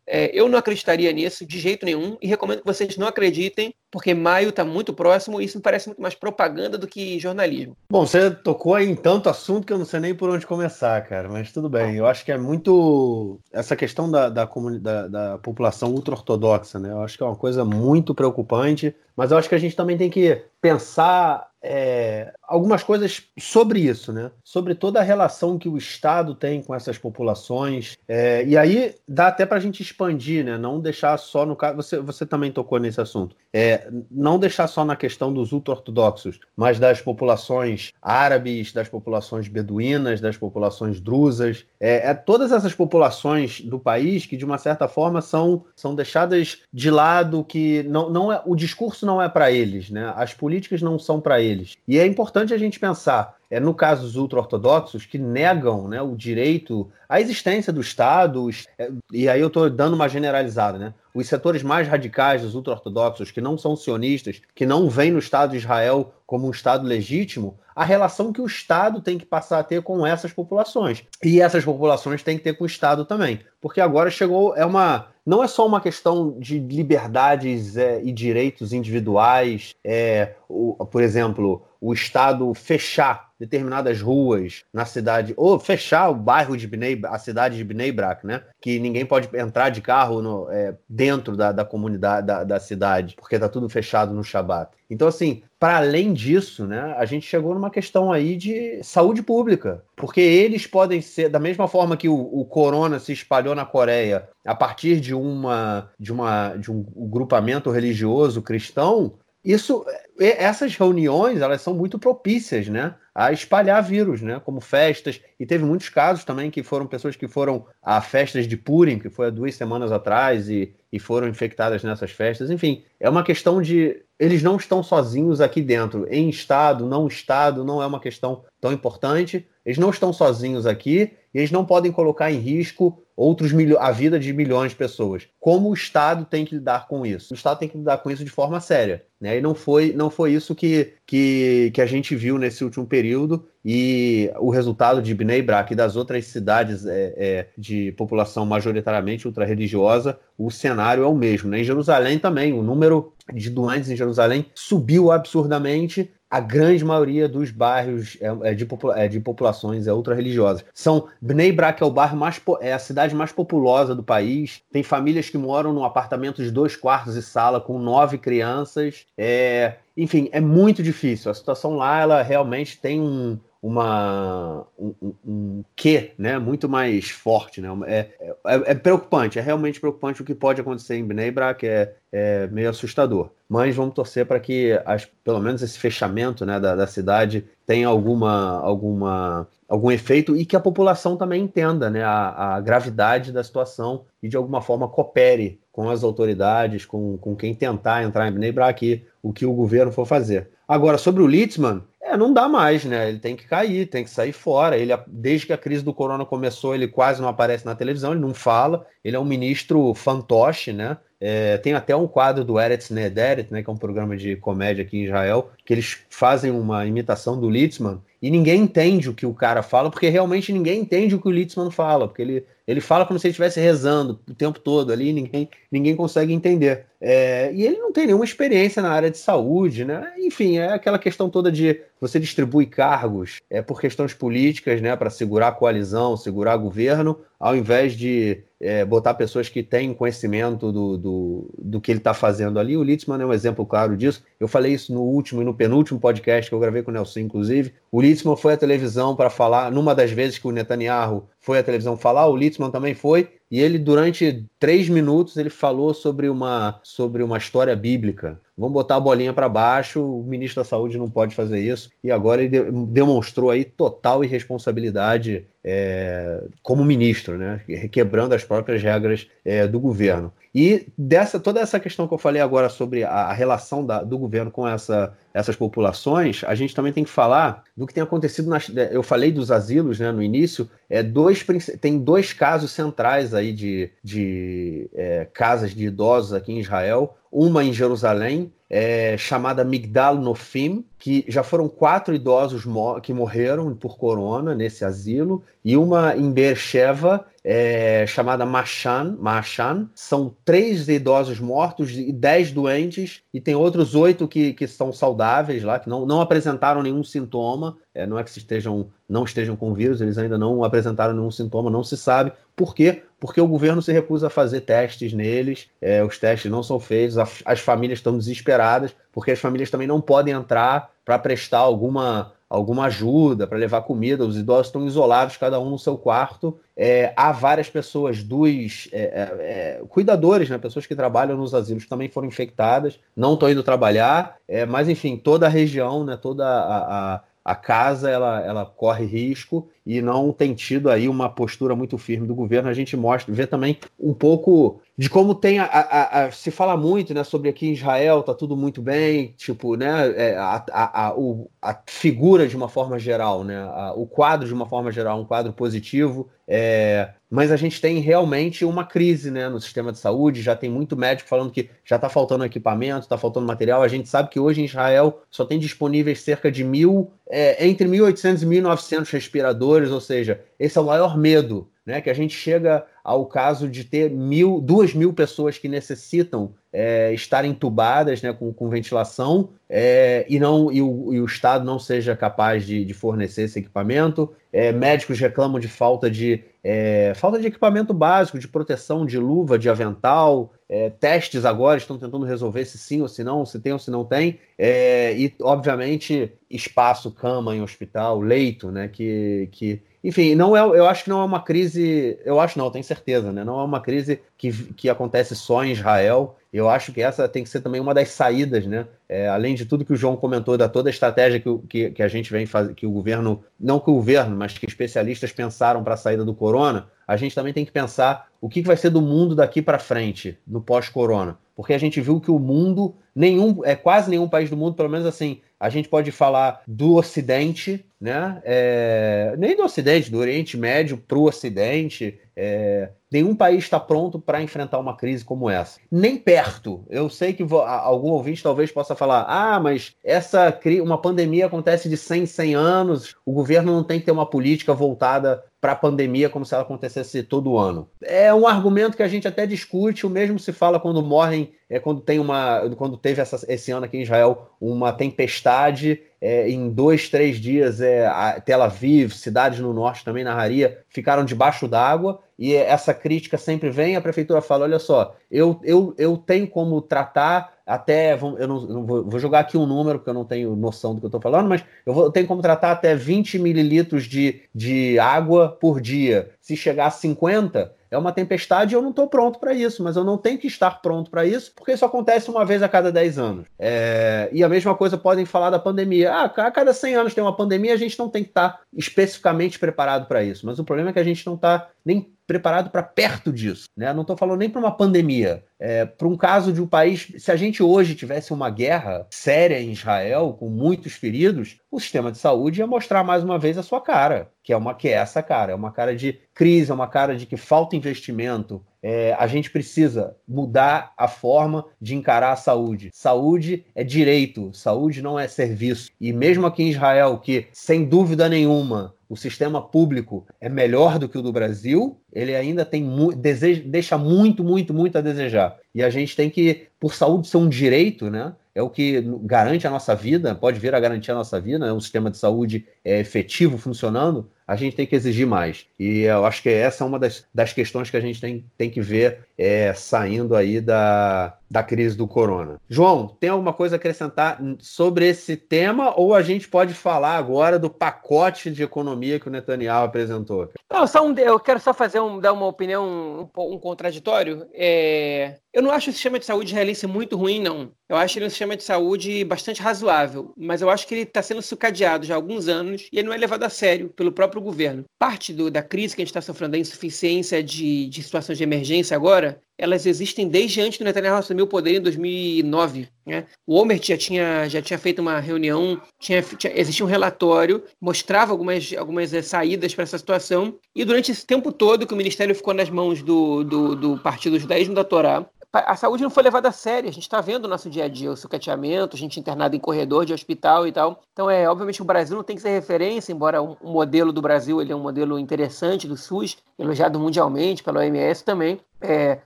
é, eu não acreditaria nisso de jeito nenhum e recomendo que vocês não acreditem, porque maio está muito próximo e isso me parece muito mais propaganda do que jornalismo. Bom, você tocou aí em tanto assunto que eu não sei nem por onde começar, cara, mas tudo bem. Eu acho que é muito. Essa questão da, da, da, da população ultra-ortodoxa, né? Eu acho que é uma coisa muito preocupante, mas eu acho que a gente também tem que pensar é, algumas coisas sobre isso, né? Sobre toda a relação que o Estado tem com essas populações. É, e aí dá até para a gente expandir, né? Não deixar só no caso. Você, você também tocou nesse assunto. É, não deixar só na questão dos ultra-ortodoxos, mas das populações árabes, das populações beduínas, das populações drusas. É, é, todas essas populações do país que, de uma certa forma, são, são deixadas de lado, que não, não é, o discurso não é para eles, né? As políticas não são para eles. E é importante a gente pensar, é no caso dos ultra-ortodoxos, que negam né, o direito à existência do Estado, é, e aí eu estou dando uma generalizada, né? Os setores mais radicais dos ultra-ortodoxos, que não são sionistas, que não veem no Estado de Israel como um Estado legítimo, a relação que o Estado tem que passar a ter com essas populações. E essas populações têm que ter com o Estado também. Porque agora chegou, é uma não é só uma questão de liberdades é, e direitos individuais, é, o, por exemplo, o Estado fechar determinadas ruas na cidade, ou fechar o bairro de Bnei, a cidade de Bnei Brak, né? Que ninguém pode entrar de carro no, é, dentro da, da comunidade, da, da, cidade, porque tá tudo fechado no Shabat. Então, assim, para além disso, né, a gente chegou numa questão aí de saúde pública, porque eles podem ser, da mesma forma que o, o corona se espalhou na Coreia a partir de uma de uma de um grupamento religioso cristão, isso essas reuniões elas são muito propícias né, a espalhar vírus, né, como festas. E teve muitos casos também que foram pessoas que foram a festas de Purim, que foi há duas semanas atrás, e, e foram infectadas nessas festas. Enfim, é uma questão de. Eles não estão sozinhos aqui dentro. Em Estado, não Estado, não é uma questão tão importante. Eles não estão sozinhos aqui e eles não podem colocar em risco outros a vida de milhões de pessoas. Como o Estado tem que lidar com isso? O Estado tem que lidar com isso de forma séria. Né? E não foi, não foi isso que, que, que a gente viu nesse último período. E o resultado de Bnei Brak e das outras cidades é, é, de população majoritariamente ultra-religiosa, o cenário é o mesmo. Né? Em Jerusalém também, o número de doentes em Jerusalém subiu absurdamente a grande maioria dos bairros é, é de, é de populações é ultra-religiosas. São Bnei Brak é o bairro mais é a cidade mais populosa do país. Tem famílias que moram num apartamento de dois quartos e sala com nove crianças. É, enfim, é muito difícil. A situação lá, ela realmente tem um, uma um, um, um quê, né, muito mais forte, né, é, é, é, preocupante, é realmente preocupante o que pode acontecer em Bnei Brak, é, é meio assustador. Mas vamos torcer para que, as, pelo menos esse fechamento, né, da, da cidade tenha alguma, alguma, algum efeito e que a população também entenda, né, a, a gravidade da situação e de alguma forma coopere com as autoridades, com, com quem tentar entrar em Bnei Brak, o que o governo for fazer. Agora, sobre o Litzman, é, não dá mais, né? Ele tem que cair, tem que sair fora. Ele, desde que a crise do corona começou, ele quase não aparece na televisão, ele não fala. Ele é um ministro fantoche, né? É, tem até um quadro do Eretz Nederet, né, que é um programa de comédia aqui em Israel, que eles fazem uma imitação do Litzman e ninguém entende o que o cara fala, porque realmente ninguém entende o que o Litzman fala, porque ele, ele fala como se ele estivesse rezando o tempo todo ali, ninguém, ninguém consegue entender. É, e ele não tem nenhuma experiência na área de saúde, né? Enfim, é aquela questão toda de você distribui cargos é, por questões políticas, né, para segurar a coalizão, segurar o governo, ao invés de é, botar pessoas que têm conhecimento do, do, do que ele está fazendo ali. O Litzman é um exemplo claro disso. Eu falei isso no último e no penúltimo podcast que eu gravei com o Nelson, inclusive. O Litzman foi à televisão para falar, numa das vezes que o Netanyahu foi à televisão falar, o Litzman também foi, e ele, durante três minutos, ele falou sobre uma, sobre uma história bíblica vamos botar a bolinha para baixo, o ministro da Saúde não pode fazer isso. E agora ele demonstrou aí total irresponsabilidade é, como ministro, né? Quebrando as próprias regras é, do governo. E dessa toda essa questão que eu falei agora sobre a, relação da, do governo com essa, essas populações, a gente também tem que falar do que tem acontecido. Nas, eu falei dos asilos né, no início, é dois, tem dois casos centrais aí de, de é, casas de idosos aqui em Israel uma em Jerusalém, é, chamada Migdal Nofim, que já foram quatro idosos mo que morreram por corona nesse asilo, e uma em Beersheba, é, chamada Machan, Machan. São três idosos mortos e dez doentes, e tem outros oito que, que estão saudáveis lá, que não, não apresentaram nenhum sintoma. É, não é que estejam, não estejam com vírus, eles ainda não apresentaram nenhum sintoma, não se sabe. Por quê? Porque o governo se recusa a fazer testes neles, é, os testes não são feitos, as famílias estão desesperadas, porque as famílias também não podem entrar para prestar alguma alguma ajuda, para levar comida. Os idosos estão isolados, cada um no seu quarto. É, há várias pessoas dos é, é, é cuidadores, né, pessoas que trabalham nos asilos que também foram infectadas, não estão indo trabalhar, é, mas enfim, toda a região, né, toda a, a a casa ela, ela corre risco e não tem tido aí uma postura muito firme do governo. A gente mostra, vê também um pouco de como tem a, a, a, se fala muito né, sobre aqui em Israel, tá tudo muito bem, tipo, né, é, a, o, a figura de uma forma geral, né, o quadro de uma forma geral, um quadro positivo, é, mas a gente tem realmente uma crise né, no sistema de saúde, já tem muito médico falando que já está faltando equipamento, está faltando material, a gente sabe que hoje em Israel só tem disponíveis cerca de mil, é, entre 1.800 e 1.900 respiradores, ou seja, esse é o maior medo né, que a gente chega ao caso de ter mil, duas mil pessoas que necessitam é, estar entubadas né, com, com ventilação é, e, não, e o, e, o, Estado não seja capaz de, de fornecer esse equipamento. É, médicos reclamam de falta de, é, falta de equipamento básico, de proteção, de luva, de avental. É, testes agora estão tentando resolver se sim ou se não, se tem ou se não tem. É, e, obviamente, espaço, cama em hospital, leito, né, que, que enfim, não é, eu acho que não é uma crise, eu acho não, tenho certeza, né? Não é uma crise que, que acontece só em Israel. Eu acho que essa tem que ser também uma das saídas, né? É, além de tudo que o João comentou, da toda a estratégia que, que, que a gente vem fazer, que o governo, não que o governo, mas que especialistas pensaram para a saída do corona, a gente também tem que pensar o que, vai ser do mundo daqui para frente, no pós-corona. Porque a gente viu que o mundo, nenhum, é quase nenhum país do mundo, pelo menos assim, a gente pode falar do Ocidente, né? É, nem do Ocidente, do Oriente Médio para o Ocidente. É, nenhum país está pronto para enfrentar uma crise como essa. Nem perto. Eu sei que algum ouvinte talvez possa falar: ah, mas essa uma pandemia acontece de 100 100 anos, o governo não tem que ter uma política voltada para a pandemia como se ela acontecesse todo ano. É um argumento que a gente até discute, o mesmo se fala quando morrem, é quando tem uma, quando teve essa, esse ano aqui em Israel uma tempestade é, em dois, três dias, é, Tel Aviv, cidades no norte também, na Haria, ficaram debaixo d'água, e essa crítica sempre vem, a prefeitura fala, olha só, eu, eu, eu tenho como tratar até, eu não, não vou, vou, jogar aqui um número, porque eu não tenho noção do que eu estou falando, mas eu, vou, eu tenho como tratar até 20 mililitros de, de água por dia. Se chegar a 50, é uma tempestade e eu não estou pronto para isso, mas eu não tenho que estar pronto para isso, porque isso acontece uma vez a cada 10 anos. É... E a mesma coisa podem falar da pandemia. Ah, a cada 100 anos tem uma pandemia, a gente não tem que estar especificamente preparado para isso. Mas o problema é que a gente não está nem preparado para perto disso. Né? Não estou falando nem para uma pandemia. É, para um caso de um país, se a gente hoje tivesse uma guerra séria em Israel, com muitos feridos, o sistema de saúde ia mostrar mais uma vez a sua cara, que é uma que é essa cara, é uma cara de crise, é uma cara de que falta investimento. É, a gente precisa mudar a forma de encarar a saúde. Saúde é direito, saúde não é serviço. E mesmo aqui em Israel, que sem dúvida nenhuma o sistema público é melhor do que o do Brasil, ele ainda tem mu deseja, deixa muito, muito, muito a desejar. E a gente tem que, por saúde ser um direito, né? É o que garante a nossa vida, pode vir a garantir a nossa vida, é um sistema de saúde é, efetivo funcionando, a gente tem que exigir mais. E eu acho que essa é uma das, das questões que a gente tem, tem que ver é, saindo aí da, da crise do corona. João, tem alguma coisa a acrescentar sobre esse tema ou a gente pode falar agora do pacote de economia que o Netanyahu apresentou? Não, só um, eu quero só fazer um, dar uma opinião um, um contraditório. É, Eu não acho o sistema de saúde israelense muito ruim, não. Eu acho ele um sistema de saúde bastante razoável, mas eu acho que ele está sendo sucadeado já há alguns anos e ele não é levado a sério pelo próprio governo. Parte do, da crise que a gente está sofrendo, da insuficiência de, de situações de emergência agora, elas existem desde antes do Netanyahu assumir o poder em 2009. Né? O Omert já tinha, já tinha feito uma reunião, tinha, tinha, existia um relatório, mostrava algumas, algumas é, saídas para essa situação, e durante esse tempo todo que o ministério ficou nas mãos do, do, do Partido Judaísmo da Torá, a saúde não foi levada a sério. A gente está vendo no nosso dia a dia o sucateamento, a gente internado em corredor de hospital e tal. Então, é obviamente, o Brasil não tem que ser referência, embora o modelo do Brasil ele é um modelo interessante do SUS, elogiado mundialmente pela OMS também é,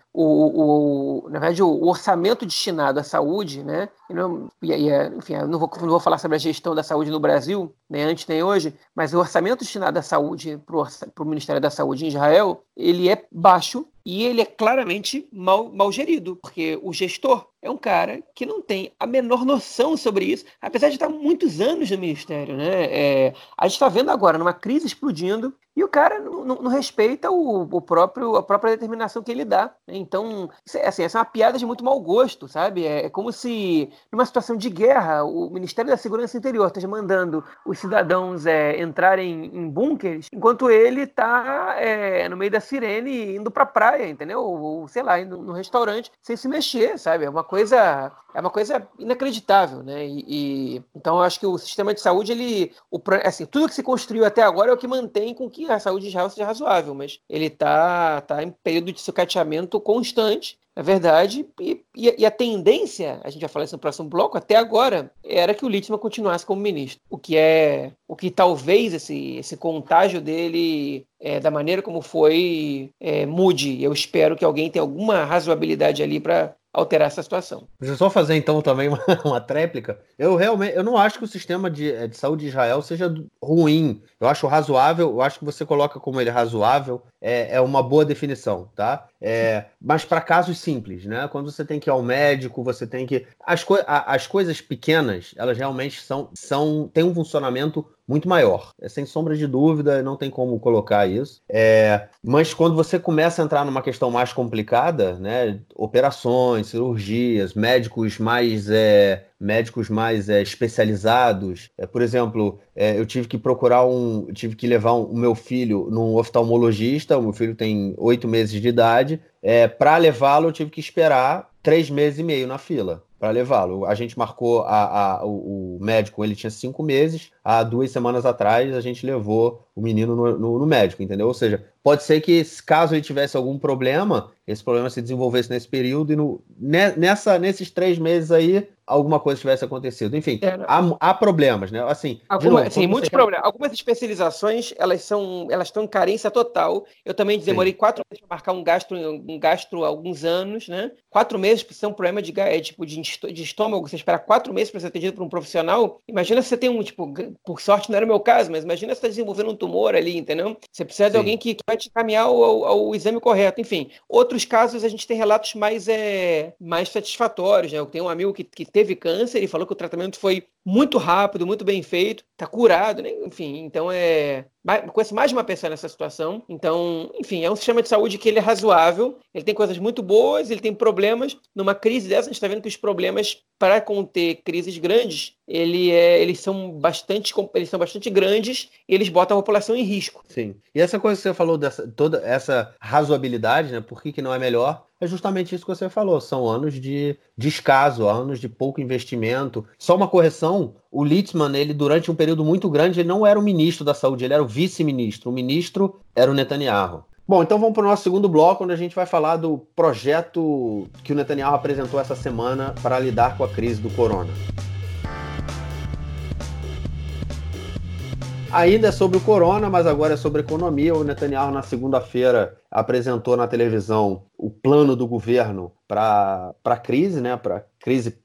o, o, na verdade, o orçamento destinado à saúde, né? E não, e, é, enfim, não vou, não vou falar sobre a gestão da saúde no Brasil, nem antes nem hoje, mas o orçamento destinado à saúde para o Ministério da Saúde em Israel, ele é baixo e ele é claramente mal, mal gerido, porque o gestor é um cara que não tem a menor noção sobre isso, apesar de estar muitos anos no ministério, né? É, a gente está vendo agora numa crise explodindo e o cara não, não, não respeita o, o, próprio a própria determinação que ele dá. Né? Então, é, assim, essa é uma piada de muito mau gosto, sabe? É, é, como se numa situação de guerra o Ministério da Segurança Interior esteja mandando os cidadãos é, entrarem em bunkers, enquanto ele está é, no meio da sirene indo para a praia, entendeu? Ou, ou sei lá, indo no restaurante sem se mexer, sabe? É uma coisa é uma coisa inacreditável, né? E, e, então eu acho que o sistema de saúde ele, o, assim, tudo que se construiu até agora é o que mantém com que a saúde de Israel seja razoável, mas ele está tá em período de sucateamento constante na verdade, e, e, a tendência, a gente vai falar isso no próximo bloco, até agora, era que o Littman continuasse como ministro. O que é. O que talvez esse, esse contágio dele, é, da maneira como foi, é, mude. Eu espero que alguém tenha alguma razoabilidade ali para alterar essa situação. Deixa eu só fazer então também uma, uma tréplica. Eu realmente eu não acho que o sistema de, eh, de saúde de Israel seja ruim. Eu acho razoável, eu acho que você coloca como ele razoável, é, é uma boa definição, tá? É, mas para casos simples, né? Quando você tem que ir ao médico, você tem que. As, co... as coisas pequenas, elas realmente são, são. têm um funcionamento muito maior. É, sem sombra de dúvida, não tem como colocar isso. É, mas quando você começa a entrar numa questão mais complicada, né? Operações, cirurgias, médicos mais. É, médicos mais é, especializados. É, por exemplo, é, eu tive que procurar um. tive que levar o um, meu filho num oftalmologista, o meu filho tem oito meses de idade. É, para levá-lo, eu tive que esperar três meses e meio na fila para levá-lo. A gente marcou a, a, o, o, médico, ele tinha cinco meses. Há duas semanas atrás, a gente levou o menino no, no, no médico, entendeu? Ou seja, pode ser que, caso ele tivesse algum problema, esse problema se desenvolvesse nesse período e no, nessa, nesses três meses aí, alguma coisa tivesse acontecido. Enfim, é, há, há, problemas, né? Assim, Alguma, novo, sim, muitos quer... problemas. Algumas especializações, elas são, elas estão em carência total. Eu também demorei sim. quatro meses para marcar um gastro, um gastro há alguns anos, né? Quatro meses para ser um problema de, é, tipo, de, de estômago, você esperar quatro meses para ser atendido por um profissional. Imagina se você tem um, tipo, por sorte não era o meu caso, mas imagina você está desenvolvendo um tumor ali, entendeu? Você precisa sim. de alguém que, que vai te encaminhar ao, ao, ao, exame correto. Enfim, outros casos a gente tem relatos mais, é, mais satisfatórios, né? Eu tenho um amigo que, que teve câncer e falou que o tratamento foi muito rápido, muito bem feito, tá curado, né? enfim, então é. Conheço mais de uma pessoa nessa situação. Então, enfim, é um sistema de saúde que ele é razoável, ele tem coisas muito boas, ele tem problemas. Numa crise dessa, a gente está vendo que os problemas para conter crises grandes, ele é, eles são bastante eles são bastante grandes e eles botam a população em risco. Sim. E essa coisa que você falou dessa toda essa razoabilidade, né? Por que, que não é melhor? É justamente isso que você falou. São anos de descaso, anos de pouco investimento. Só uma correção: o Litzman, ele durante um período muito grande, ele não era o ministro da saúde, ele era o vice-ministro. O ministro era o Netanyahu. Bom, então vamos para o nosso segundo bloco, onde a gente vai falar do projeto que o Netanyahu apresentou essa semana para lidar com a crise do corona. Ainda é sobre o corona, mas agora é sobre economia. O Netanyahu, na segunda-feira, apresentou na televisão o plano do governo para a crise, né? Para crise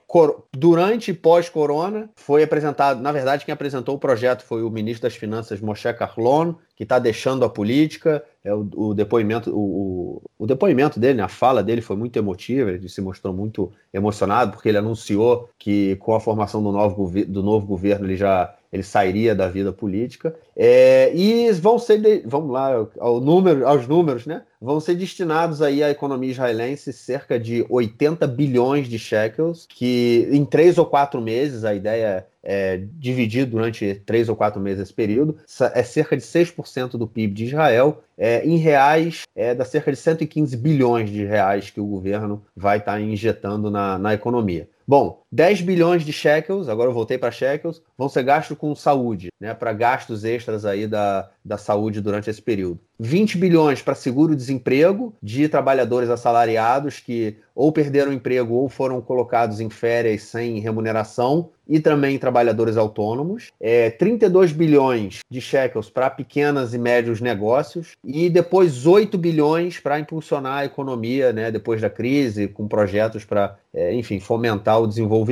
durante e pós-corona. Foi apresentado, na verdade, quem apresentou o projeto foi o ministro das Finanças, Moshe Carlon, que está deixando a política. É o, o depoimento, o, o, depoimento dele, né, a fala dele foi muito emotiva. Ele se mostrou muito emocionado porque ele anunciou que com a formação do novo, do novo governo ele já ele sairia da vida política. É, e vão ser, de, vamos lá, ao número, aos números, né? Vão ser destinados aí à economia israelense cerca de 80 bilhões de shekels, que em três ou quatro meses, a ideia é dividir durante três ou quatro meses esse período, é cerca de 6% do PIB de Israel. É, em reais, é dá cerca de 115 bilhões de reais que o governo vai estar tá injetando na, na economia. Bom, 10 bilhões de shekels, agora eu voltei para shekels, vão ser gastos com saúde, né, para gastos extras aí da, da saúde durante esse período. 20 bilhões para seguro-desemprego de trabalhadores assalariados que ou perderam emprego ou foram colocados em férias sem remuneração, e também trabalhadores autônomos. É, 32 bilhões de shekels para pequenas e médios negócios, e depois 8 bilhões para impulsionar a economia né, depois da crise, com projetos para, é, enfim, fomentar o desenvolvimento.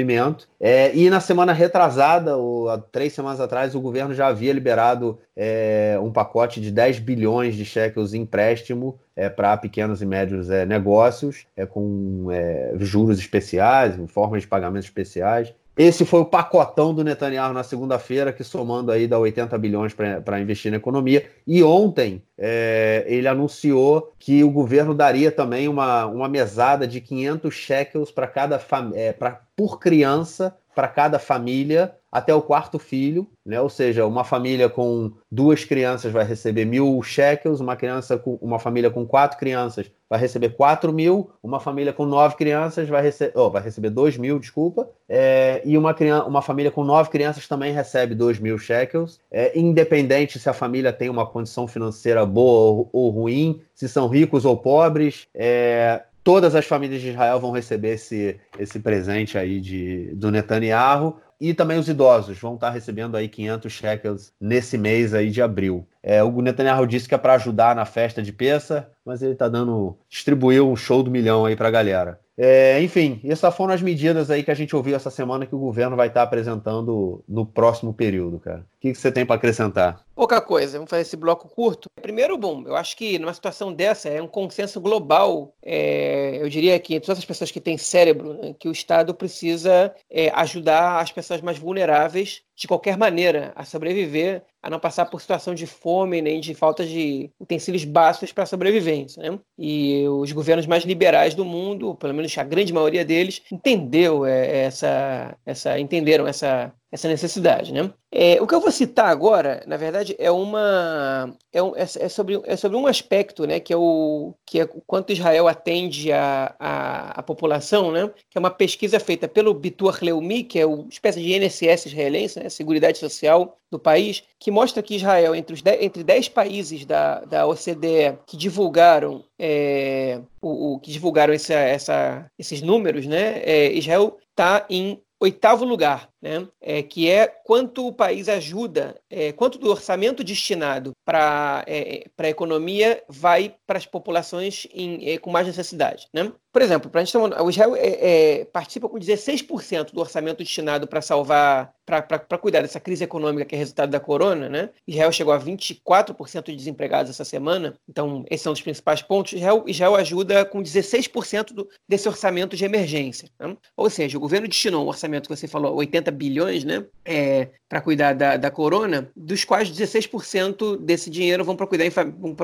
É, e na semana retrasada, ou há três semanas atrás, o governo já havia liberado é, um pacote de 10 bilhões de shekels em empréstimo é, para pequenos e médios é, negócios, é, com é, juros especiais, formas de pagamento especiais. Esse foi o pacotão do Netanyahu na segunda-feira, que somando aí dá 80 bilhões para investir na economia. E ontem é, ele anunciou que o governo daria também uma, uma mesada de 500 shekels para cada é, pra, por criança para cada família até o quarto filho, né? Ou seja, uma família com duas crianças vai receber mil shekels, uma criança com uma família com quatro crianças vai receber quatro mil, uma família com nove crianças vai receber, oh, vai receber dois mil, desculpa, é, e uma criança, uma família com nove crianças também recebe dois mil shekels, é, independente se a família tem uma condição financeira boa ou, ou ruim, se são ricos ou pobres, é, todas as famílias de Israel vão receber esse, esse presente aí de, do Netanyahu. E também os idosos vão estar recebendo aí 500 shekels nesse mês aí de abril. É, o Netanyahu disse que é para ajudar na festa de peça, mas ele está dando distribuiu um show do milhão aí para a galera. É, enfim, essas foram as medidas aí que a gente ouviu essa semana que o governo vai estar apresentando no próximo período, cara. Que, que você tem para acrescentar? Pouca coisa, vamos fazer esse bloco curto. Primeiro, bom, eu acho que numa situação dessa é um consenso global, é, eu diria que todas as pessoas que têm cérebro, né, que o Estado precisa é, ajudar as pessoas mais vulneráveis de qualquer maneira a sobreviver, a não passar por situação de fome nem de falta de utensílios básicos para a sobrevivência. Né? E os governos mais liberais do mundo, pelo menos a grande maioria deles, entendeu é, essa, essa, entenderam essa, essa necessidade, né? É, o que eu vou citar agora, na verdade, é uma é, é, é, sobre, é sobre um aspecto, né, que é o que é quanto Israel atende a, a, a população, né? Que é uma pesquisa feita pelo Bitur Leumi, que é uma espécie de INSS israelense, né, Seguridade Social do país, que mostra que Israel entre os entre 10 países da, da OCDE que divulgaram é, o, o, que divulgaram essa, essa, esses números, né? É, Israel está em oitavo lugar, né? É, que é quanto o país ajuda, é, quanto do orçamento destinado para é, a economia vai para as populações em, é, com mais necessidade. Né? Por exemplo, para a gente ter o Israel é, é, participa com 16% do orçamento destinado para salvar, para cuidar dessa crise econômica que é resultado da corona. Né? Israel chegou a 24% de desempregados essa semana, então esses são os principais pontos. Israel, Israel ajuda com 16% do, desse orçamento de emergência. Né? Ou seja, o governo destinou um orçamento que você falou, 80 bilhões, né? É, para cuidar da, da corona, dos quais 16% desse dinheiro vão para cuidar,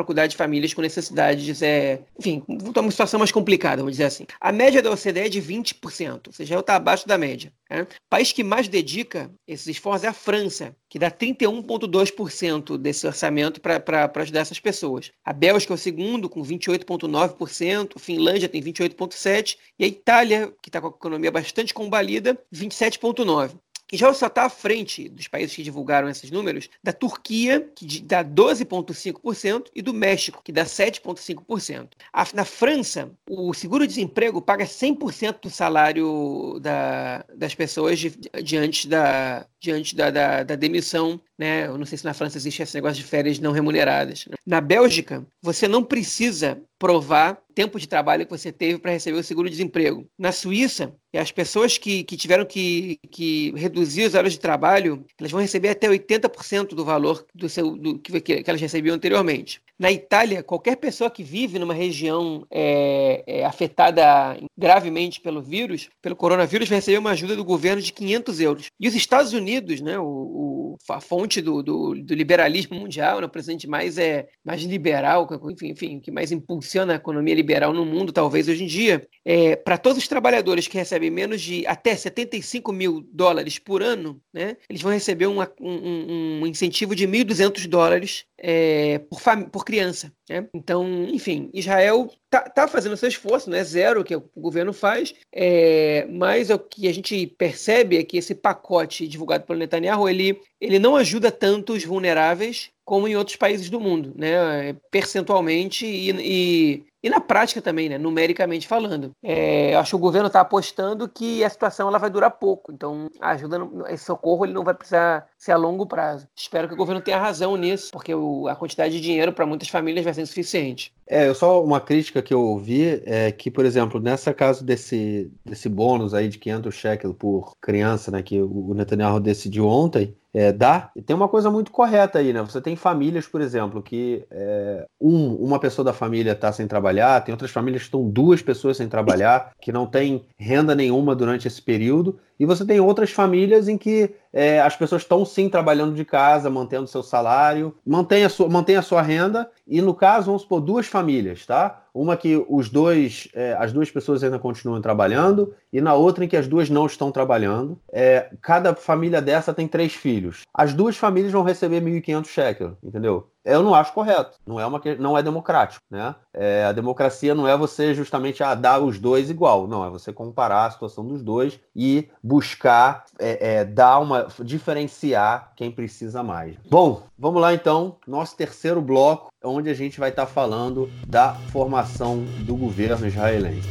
cuidar de famílias com necessidades, é, enfim, uma situação mais complicada, vamos dizer assim. A média da OCDE é de 20%, ou seja, está abaixo da média. Né? O país que mais dedica esses esforços é a França, que dá 31,2% desse orçamento para ajudar essas pessoas. A Bélgica é o segundo, com 28,9%, a Finlândia tem 28,7%, e a Itália, que está com a economia bastante combalida, 27,9% já só está à frente dos países que divulgaram esses números, da Turquia, que dá 12,5%, e do México, que dá 7,5%. Na França, o seguro-desemprego paga 100% do salário da, das pessoas di, diante, da, diante da, da, da, demissão. Né? Eu não sei se na França existe esse negócio de férias não remuneradas. Né? Na Bélgica, você não precisa provar tempo de trabalho que você teve para receber o seguro-desemprego. Na Suíça, as pessoas que, que tiveram que, que reduzir as horas de trabalho, elas vão receber até 80% do valor do seu, do, que, que elas recebiam anteriormente. Na Itália, qualquer pessoa que vive numa região é, é, afetada gravemente pelo vírus, pelo coronavírus, vai receber uma ajuda do governo de 500 euros. E os Estados Unidos, né, o, o a fonte do, do, do, liberalismo mundial, né, o presidente mais é mais liberal, enfim, enfim, que mais impulsiona a economia liberal no mundo, talvez hoje em dia, é, para todos os trabalhadores que recebem menos de até 75 mil dólares por ano, né, eles vão receber uma, um, um, incentivo de 1.200 dólares é, por, por criança. Né? Então, enfim, Israel tá, tá fazendo seu esforço, não é zero que o governo faz, é, mas o que a gente percebe é que esse pacote divulgado pelo Netanyahu, ele, ele não ajuda tanto os vulneráveis como em outros países do mundo, né? percentualmente e, e e na prática também, né? numericamente falando. É, acho que o governo está apostando que a situação ela vai durar pouco. Então, a ajuda, esse socorro ele não vai precisar ser a longo prazo. Espero que o governo tenha razão nisso, porque o, a quantidade de dinheiro para muitas famílias vai ser insuficiente. É, só uma crítica que eu ouvi é que, por exemplo, nessa caso desse, desse bônus aí de 500 shekels por criança, né, que o Netanyahu decidiu ontem, é, dá. E tem uma coisa muito correta aí, né? Você tem famílias, por exemplo, que é, um, uma pessoa da família está sem trabalhar, tem outras famílias que estão duas pessoas sem trabalhar, que não tem renda nenhuma durante esse período, e você tem outras famílias em que é, as pessoas estão sim trabalhando de casa, mantendo seu salário, mantém a, sua, mantém a sua renda, e no caso, vamos supor, duas famílias, tá? Uma que os dois, é, as duas pessoas ainda continuam trabalhando, e na outra em que as duas não estão trabalhando. É, cada família dessa tem três filhos. As duas famílias vão receber 1.500 shekels, entendeu? eu não acho correto. Não é, uma, não é democrático. Né? É, a democracia não é você justamente ah, dar os dois igual. Não, é você comparar a situação dos dois e buscar é, é, dar uma. diferenciar quem precisa mais. Bom, vamos lá então. Nosso terceiro bloco, onde a gente vai estar falando da formação do governo israelense.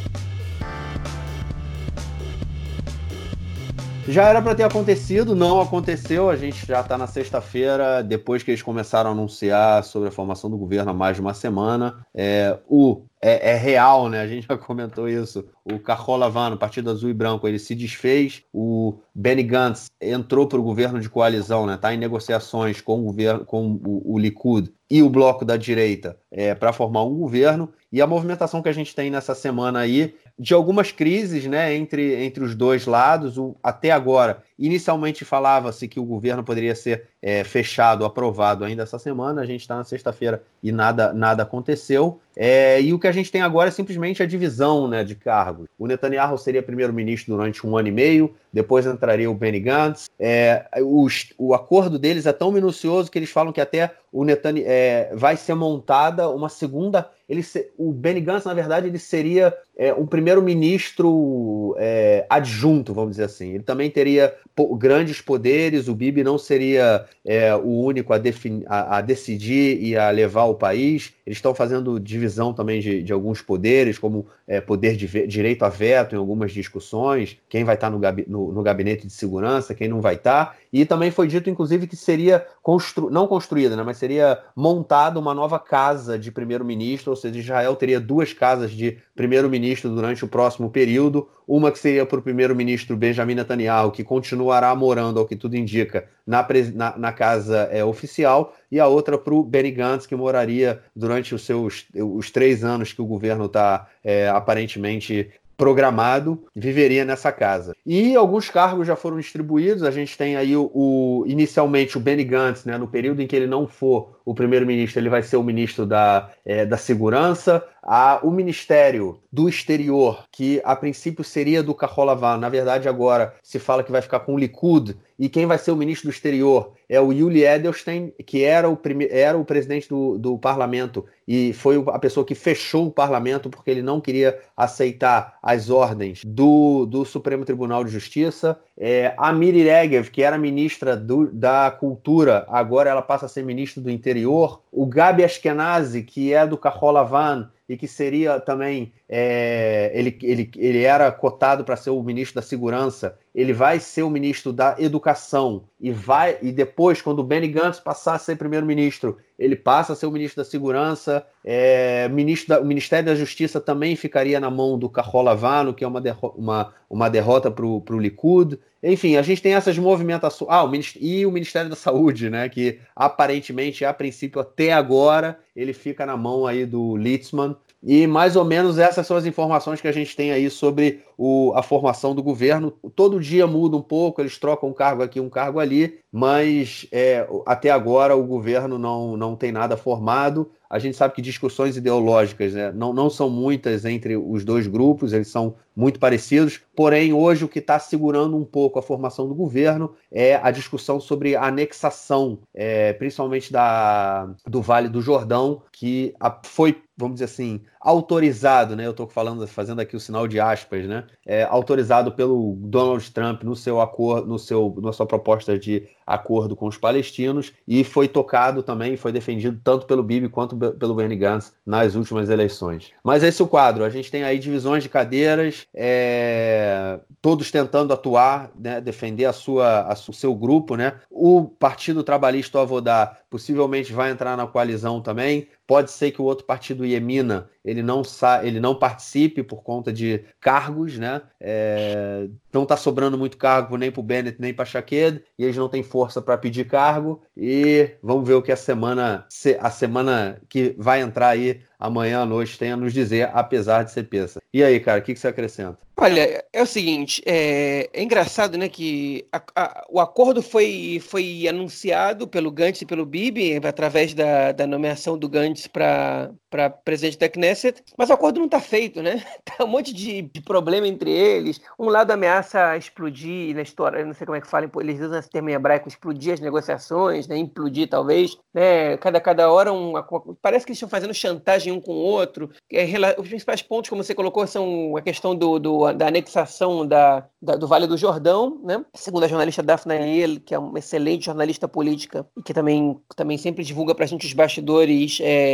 Já era para ter acontecido, não aconteceu. A gente já está na sexta-feira, depois que eles começaram a anunciar sobre a formação do governo há mais de uma semana. É, o é, é, real, né? A gente já comentou isso. O Carrola Van, Partido Azul e Branco, ele se desfez. O Benny Gantz entrou para o governo de coalizão, né? Está em negociações com o governo, com o, o Likud e o bloco da direita é, para formar um governo. E a movimentação que a gente tem nessa semana aí de algumas crises né, entre, entre os dois lados. O, até agora, inicialmente falava-se que o governo poderia ser é, fechado, aprovado ainda essa semana. A gente está na sexta-feira e nada, nada aconteceu. É, e o que a gente tem agora é simplesmente a divisão né, de cargos. O Netanyahu seria primeiro-ministro durante um ano e meio, depois entraria o Benny Gantz. É, o acordo deles é tão minucioso que eles falam que até o Netanyahu é, vai ser montada uma segunda. Ele, o Benny Gantz, na verdade, ele seria é, um primeiro-ministro é, adjunto, vamos dizer assim. Ele também teria grandes poderes, o Bibi não seria é, o único a, a, a, decidir e a levar o país. Eles estão fazendo divisão também de, de alguns poderes, como é, poder de direito a veto em algumas discussões, quem vai estar no, gabi no, no gabinete de segurança, quem não vai estar. E também foi dito, inclusive, que seria constru não construída, né, mas seria montada uma nova casa de primeiro-ministro, ou seja, Israel teria duas casas de primeiro-ministro durante o próximo período, uma que seria para o primeiro-ministro Benjamin Netanyahu, que continuará morando, ao que tudo indica, na, na, na casa é, oficial, e a outra para o Benny Gantz, que moraria durante os seus os três anos que o governo está é, aparentemente programado viveria nessa casa. E alguns cargos já foram distribuídos. A gente tem aí o, o inicialmente o Benny Gantz, né, no período em que ele não for o primeiro-ministro, ele vai ser o ministro da, é, da Segurança. A, o Ministério do Exterior, que a princípio seria do Kaholavan, na verdade agora se fala que vai ficar com o Likud, e quem vai ser o ministro do Exterior é o Yuli Edelstein, que era o, prime... era o presidente do, do parlamento e foi a pessoa que fechou o parlamento porque ele não queria aceitar as ordens do, do Supremo Tribunal de Justiça. É, a Miri Regev, que era ministra do, da Cultura, agora ela passa a ser ministra do Interior. O Gabi Ashkenazi, que é do Kaholavan, e que seria também é, ele, ele, ele era cotado para ser o ministro da Segurança, ele vai ser o ministro da Educação e vai e depois, quando o Benny Gantz passar a ser primeiro-ministro, ele passa a ser o ministro da Segurança, é, ministro da, o Ministério da Justiça também ficaria na mão do Carola Vano, que é uma, derro uma, uma derrota para o Likud. Enfim, a gente tem essas movimentações. Ah, o e o Ministério da Saúde, né? Que aparentemente, a princípio, até agora, ele fica na mão aí do Litzman. E mais ou menos essas são as informações que a gente tem aí sobre o, a formação do governo. Todo dia muda um pouco, eles trocam um cargo aqui, um cargo ali, mas é, até agora o governo não, não tem nada formado. A gente sabe que discussões ideológicas né, não, não são muitas entre os dois grupos, eles são muito parecidos. Porém, hoje o que está segurando um pouco a formação do governo é a discussão sobre a anexação, é, principalmente da, do Vale do Jordão, que a, foi, vamos dizer assim, autorizado, né? Eu estou falando, fazendo aqui o sinal de aspas, né? É, autorizado pelo Donald Trump no seu acordo, no seu, na sua proposta de acordo com os palestinos e foi tocado também, foi defendido tanto pelo Bibi quanto pelo Benny Gantz nas últimas eleições. Mas esse é o quadro. A gente tem aí divisões de cadeiras, é, todos tentando atuar, né, defender a sua, a, o seu grupo, né? O Partido Trabalhista, Avodá, possivelmente vai entrar na coalizão também. Pode ser que o outro partido, Iemina, ele não, sa ele não participe por conta de cargos, né? É... não está sobrando muito cargo nem para o Bennett nem para Shaked, e eles não têm força para pedir cargo. E vamos ver o que a semana, a semana que vai entrar aí amanhã à noite tem a nos dizer, apesar de ser peça. E aí, cara, o que, que você acrescenta? Olha, é o seguinte, é, é engraçado, né, que a, a, o acordo foi, foi anunciado pelo Gantz e pelo Bibi através da, da nomeação do Gantz para presidente da Knesset, mas o acordo não está feito, né? Tá um monte de, de, problema entre eles. Um lado ameaça explodir na história, não sei como é que fala, eles usam esse termo em hebraico, explodir as negociações, né? Implodir talvez, né? Cada, cada hora um, parece que eles estão fazendo chantagem um com o outro. É, os principais pontos, como você colocou, são a questão do, do da anexação da, da, do Vale do Jordão, né? Segundo a jornalista Daphne Ariel, que é uma excelente jornalista política e que também, também sempre divulga para a gente os bastidores é,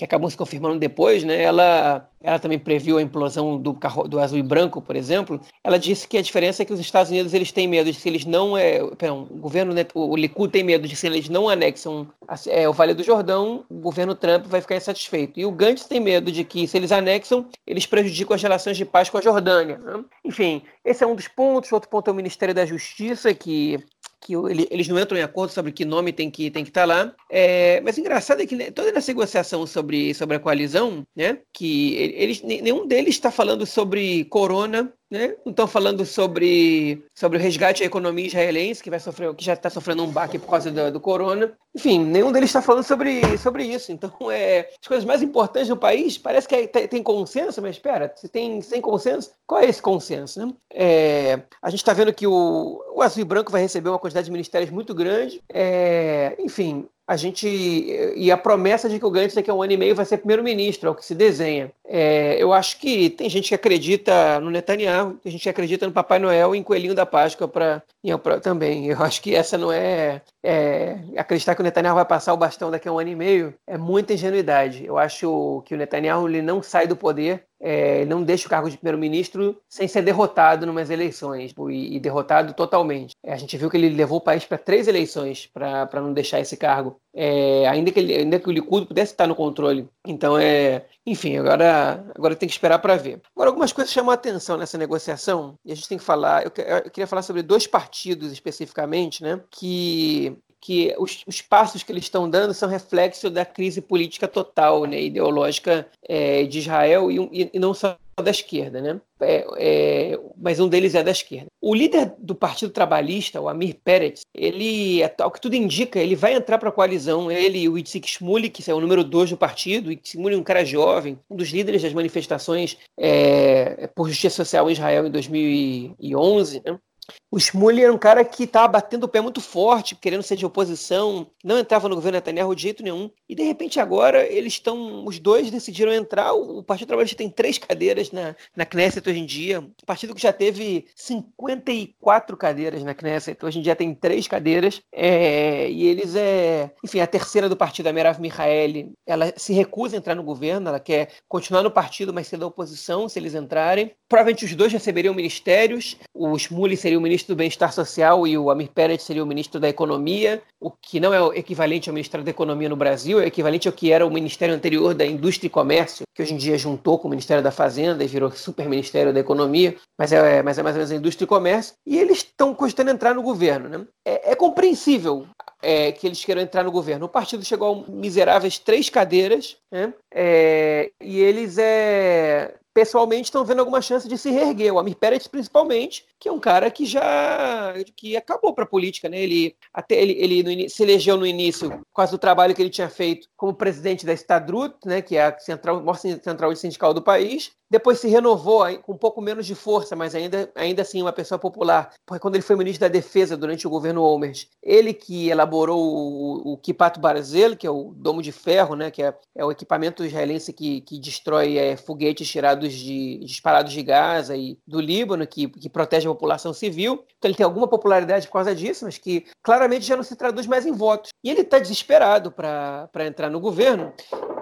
que acabam se confirmando depois, né? Ela, ela também previu a implosão do, carro, do azul e branco, por exemplo. Ela disse que a diferença é que os Estados Unidos eles têm medo de se eles não é, perdão, o governo o Likud tem medo de se eles não anexam é, o Vale do Jordão, o governo Trump vai ficar insatisfeito. E o Gantz tem medo de que se eles anexam, eles prejudicam as relações de paz com a Jordânia. Né? Enfim, esse é um dos pontos. Outro ponto é o Ministério da Justiça, que que ele, eles não entram em acordo sobre que nome tem que tem que estar tá lá. É, mas engraçado é que né, toda essa negociação sobre, sobre a coalizão, né, que eles, nenhum deles está falando sobre corona, né? Não estão falando sobre, sobre o resgate à economia israelense, que vai sofrer, que já está sofrendo um baque por causa do, do corona. Enfim, nenhum deles está falando sobre, sobre isso. Então, é, as coisas mais importantes do país parece que é, tem, tem, consenso, mas espera, se tem sem consenso, qual é esse consenso? Né? É, a gente está vendo que o, o Azul e Branco vai receber uma quantidade de ministérios muito grande. É, enfim, a gente. E a promessa de que o Gantz daqui a um ano e meio vai ser primeiro-ministro, é o que se desenha. É, eu acho que tem gente que acredita no Netanyahu, tem gente que acredita no Papai Noel e em Coelhinho da Páscoa pra, também. Eu acho que essa não é, é, Acreditar que o Netanyahu vai passar o bastão daqui a um ano e meio é muita ingenuidade. Eu acho que o Netanyahu ele não sai do poder é, não deixa o cargo de primeiro-ministro sem ser derrotado em umas eleições e, e derrotado totalmente. É, a gente viu que ele levou o país para três eleições para não deixar esse cargo, é, ainda, que ele, ainda que o Likud pudesse estar no controle. Então, é, enfim, agora, agora tem que esperar para ver. Agora, algumas coisas chamam a atenção nessa negociação e a gente tem que falar. Eu, eu queria falar sobre dois partidos especificamente, né, que que os, os, passos que eles estão dando são reflexo da crise política total, né, ideológica é, de Israel e, e, não só da esquerda, né? É, é, mas um deles é da esquerda. O líder do Partido Trabalhista, o Amir Peretz, ele, ao que tudo indica, ele vai entrar para a coalizão. Ele e o Itzik Shmuli, que é o número dois do partido, Itzik Shmuli é um cara jovem, um dos líderes das manifestações é, por justiça social em Israel em 2011, né? O Shmuley era um cara que estava batendo o pé muito forte, querendo ser de oposição, não entrava no governo Netanyahu de jeito nenhum. E de repente agora eles estão, os dois decidiram entrar. O Partido Trabalhista tem três cadeiras na, na Knesset hoje em dia. O partido que já teve 54 cadeiras na Knesset, hoje em dia tem três cadeiras. É, e eles é, enfim, a terceira do partido, a Merav Mihaeli, ela se recusa a entrar no governo, ela quer continuar no partido, mas ser da oposição se eles entrarem. Provavelmente os dois receberiam ministérios. O Shmuley seria o ministro do Bem-Estar Social e o Amir Pérez seria o ministro da Economia, o que não é o equivalente ao Ministério da Economia no Brasil, é equivalente ao que era o Ministério anterior da Indústria e Comércio, que hoje em dia juntou com o Ministério da Fazenda e virou Super Ministério da Economia, mas é, mas é mais ou menos a Indústria e Comércio. E eles estão custando entrar no governo. Né? É, é compreensível é, que eles queiram entrar no governo. O partido chegou a miseráveis três cadeiras, né? é, e eles é, pessoalmente estão vendo alguma chance de se reerguer. O Amir Pérez, principalmente, que é um cara que já que acabou para a política, né? Ele até ele, ele se elegeu no início por causa do trabalho que ele tinha feito como presidente da Estadrut, né? Que é a central, maior central sindical do país. Depois se renovou com um pouco menos de força, mas ainda, ainda assim uma pessoa popular. Porque quando ele foi ministro da Defesa durante o governo Olmert, ele que elaborou o, o Kipat Barzel, que é o domo de ferro, né? Que é, é o equipamento israelense que, que destrói é, foguetes tirados de disparados de Gaza e do Líbano, que, que protege a população civil. Então ele tem alguma popularidade por causa disso, mas que claramente já não se traduz mais em votos. E ele está desesperado para entrar no governo,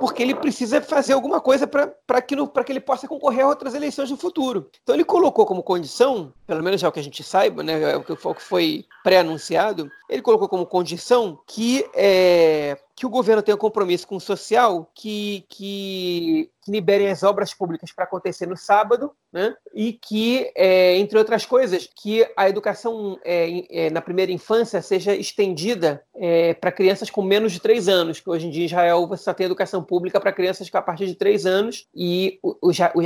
porque ele precisa fazer alguma coisa para que, que ele possa concorrer a outras eleições no futuro. Então ele colocou como condição, pelo menos é o que a gente saiba, né, é o que foi pré-anunciado, ele colocou como condição que é, que o governo tenha um compromisso com o social que, que, que liberem as obras públicas para acontecer no sábado, né? e que, é, entre outras coisas, que a educação é, é, na primeira infância seja estendida é, para crianças com menos de três anos, que hoje em dia em Israel você só tem educação pública para crianças a partir de três anos, e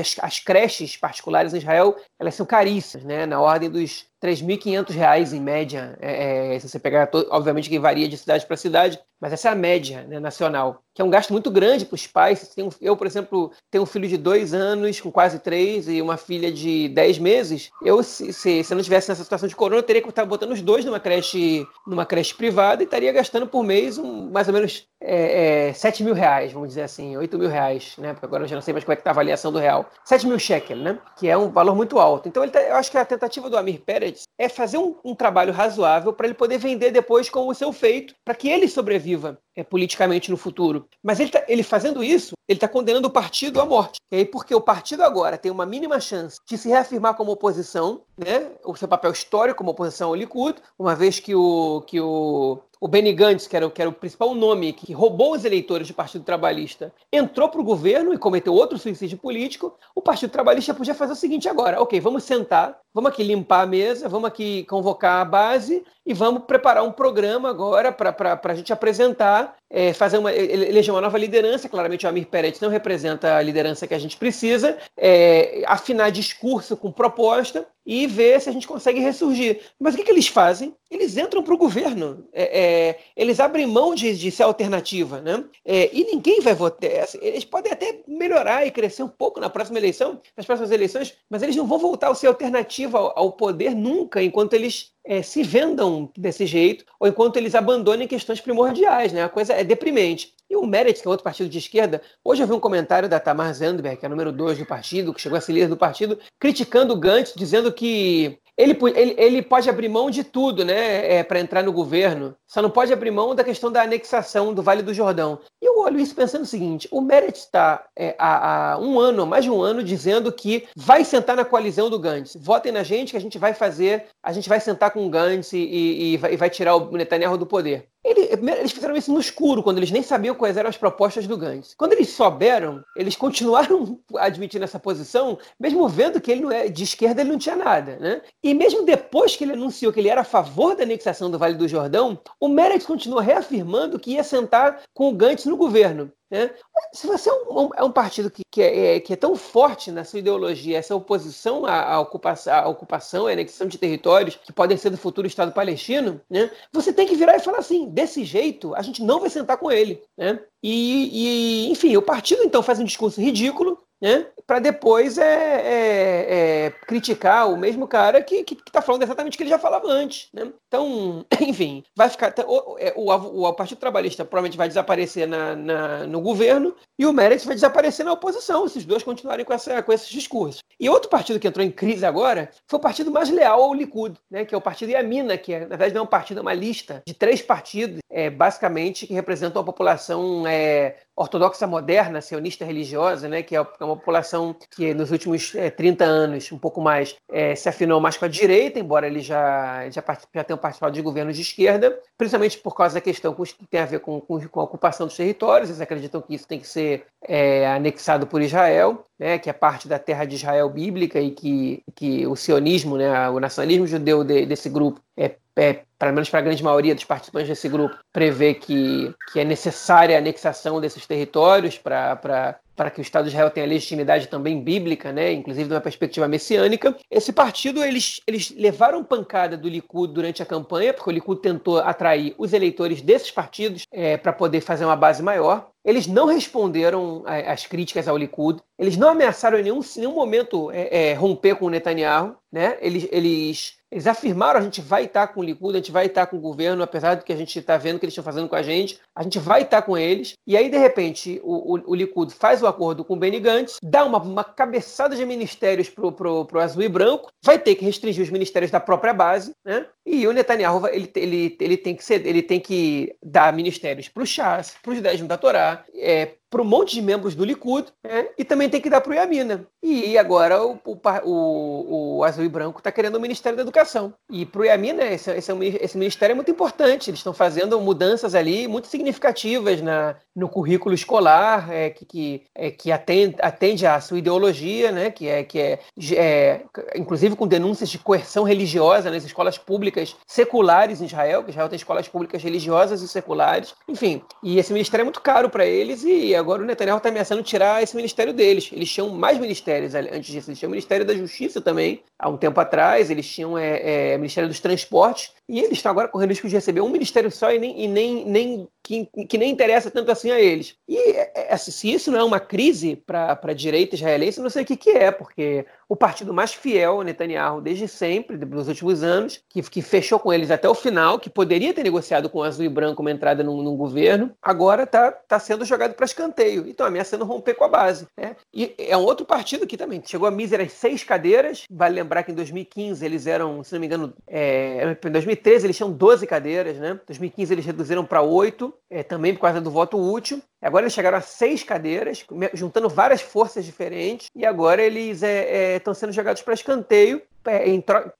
as, as creches particulares em Israel elas são caríssimas, né? na ordem dos 3.500 reais em média, é, é, se você pegar, obviamente que varia de cidade para cidade, mas essa é a média né, nacional, que é um gasto muito grande para os pais. Um, eu, por exemplo, tenho um filho de dois anos, com quase três, e uma filha de dez meses. Eu, se, se, se eu não tivesse nessa situação de corona, eu teria que estar botando os dois numa creche, numa creche privada e estaria gastando por mês um, mais ou menos é, é, 7 mil reais, vamos dizer assim, 8 mil reais, né? Porque agora eu já não sei mais como é que está a avaliação do real. 7 mil shekel, né? Que é um valor muito alto. Então, tá, eu acho que a tentativa do Amir Pérez é fazer um, um trabalho razoável para ele poder vender depois com o seu feito, para que ele sobreviva é, politicamente no futuro. Mas ele, tá, ele fazendo isso, ele está condenando o partido à morte. E aí, porque o partido agora tem uma mínima chance de se reafirmar como oposição, né? o seu papel histórico como oposição ao Likud, uma vez que o, que o o Benny Gantz, que era, que era o principal nome que roubou os eleitores do Partido Trabalhista, entrou para o governo e cometeu outro suicídio político, o Partido Trabalhista podia fazer o seguinte agora: ok, vamos sentar, vamos aqui limpar a mesa, vamos aqui convocar a base e vamos preparar um programa agora para a gente apresentar, é, fazer uma, eleger uma nova liderança. Claramente o Amir Pérez não representa a liderança que a gente precisa, é, afinar discurso com proposta e ver se a gente consegue ressurgir. Mas o que, que eles fazem? Eles entram para o governo, é, é, eles abrem mão de, de ser alternativa, né? É, e ninguém vai votar. Eles podem até melhorar e crescer um pouco na próxima eleição, nas próximas eleições, mas eles não vão voltar a ser alternativa ao, ao poder nunca, enquanto eles é, se vendam desse jeito, ou enquanto eles abandonem questões primordiais, né? A coisa é deprimente. E o Meretz, que é outro partido de esquerda, hoje eu vi um comentário da Tamar Zandberg, que é número 2 do partido, que chegou a ser líder do partido, criticando o Gantz, dizendo que ele, ele, ele pode abrir mão de tudo, né, é, para entrar no governo. Só não pode abrir mão da questão da anexação do Vale do Jordão. E eu olho isso pensando o seguinte: o Meretz está é, há, há, um ano, mais de um ano, dizendo que vai sentar na coalizão do Gantz. Votem na gente que a gente vai fazer, a gente vai sentar com o Gantz e, e, e vai tirar o Netanyahu do poder. Ele, eles fizeram isso no escuro, quando eles nem sabiam quais eram as propostas do Gantz. Quando eles souberam, eles continuaram admitindo essa posição, mesmo vendo que ele não é de esquerda, ele não tinha nada. Né? E mesmo depois que ele anunciou que ele era a favor da anexação do Vale do Jordão, o Meretz continua reafirmando que ia sentar com o Gantz no governo. Né? Se você é um, é um partido que, que é, é, que, é, tão forte na sua ideologia, essa oposição à, à, ocupação, à ocupação, à anexação de territórios que podem ser do futuro Estado palestino, né? você tem que virar e falar assim: desse jeito, a gente não vai sentar com ele. Né? E, e enfim, o partido então faz um discurso ridículo, né? para depois é, é, é, criticar o mesmo cara que está falando exatamente o que ele já falava antes. Né? Então, enfim, vai ficar. O, é, o, o, Partido Trabalhista provavelmente vai desaparecer na, na, no governo e o Meretz vai desaparecer na oposição, esses dois continuarem com, essa, com esses discursos. E outro partido que entrou em crise agora foi o partido mais leal ao Likud, né? que é o partido Yamina, que é, na verdade não é um partido, é uma lista de três partidos, é, basicamente, que representam a população é, ortodoxa moderna, sionista religiosa, né, que é, é uma população que nos últimos é, 30 anos, um pouco mais, é, se afinou mais com a direita, embora ele já, já, já tenha participado de governos de esquerda, principalmente por causa da questão que tem a ver com, com, com a ocupação dos territórios, eles acreditam que isso tem que ser é, anexado por Israel, né, que é parte da terra de Israel bíblica e que, que o sionismo, né, o nacionalismo judeu de, desse grupo é é, pelo menos para a grande maioria dos participantes desse grupo, prevê que, que é necessária a anexação desses territórios para para que o Estado de Israel tenha legitimidade também bíblica, né, inclusive de uma perspectiva messiânica. Esse partido, eles, eles levaram pancada do Likud durante a campanha, porque o Likud tentou atrair os eleitores desses partidos é, para poder fazer uma base maior. Eles não responderam às críticas ao Likud, eles não ameaçaram em nenhum, nenhum momento é, é, romper com o Netanyahu, né? eles, eles eles afirmaram a gente vai estar com o Likud, a gente vai estar com o governo, apesar do que a gente está vendo que eles estão fazendo com a gente, a gente vai estar com eles. E aí, de repente, o, o, o Likud faz o acordo com o Benny Gantz, dá uma, uma cabeçada de ministérios pro, pro azul e branco, vai ter que restringir os ministérios da própria base, né? E o Netanyahu ele, ele, ele, tem, que ser, ele tem que dar ministérios para o Chas, para os 10 da Torá, é, para um monte de membros do Likud né? e também tem que dar para o Yamina. E agora o, o, o Azul e Branco está querendo o Ministério da Educação. E para o Yamina, esse, esse, esse, ministério é muito importante. Eles estão fazendo mudanças ali muito significativas na, no currículo escolar, é, que, que, é, que atende, atende à sua ideologia, né? que, é, que é, é, inclusive com denúncias de coerção religiosa nas escolas públicas seculares em Israel, que Israel tem escolas públicas religiosas e seculares. Enfim, e esse ministério é muito caro para eles e agora o Netanyahu está ameaçando tirar esse ministério deles. Eles tinham mais ministérios antes disso. Eles tinham o Ministério da Justiça também, há um tempo atrás. Eles tinham é, é, o Ministério dos Transportes. E eles estão agora correndo risco de receber um ministério só e nem, e nem, nem que, que, nem interessa tanto assim a eles. E é, é, assim, se isso não é uma crise para a direita israelense, não sei o que, que é, porque o partido mais fiel ao Netanyahu desde sempre, nos últimos anos, que, que fechou com eles até o final, que poderia ter negociado com Azul e Branco uma entrada num, num governo, agora está tá sendo jogado para escanteio. Então ameaçando romper com a base. Né? E é um outro partido que também chegou a míseras seis cadeiras. Vale lembrar que em 2015 eles eram, se não me engano, é, em 2013 eles tinham 12 cadeiras, né? Em 2015 eles reduziram para oito, é, também por causa do voto útil. Agora eles chegaram a seis cadeiras, juntando várias forças diferentes, e agora eles estão é, é sendo jogados para escanteio é,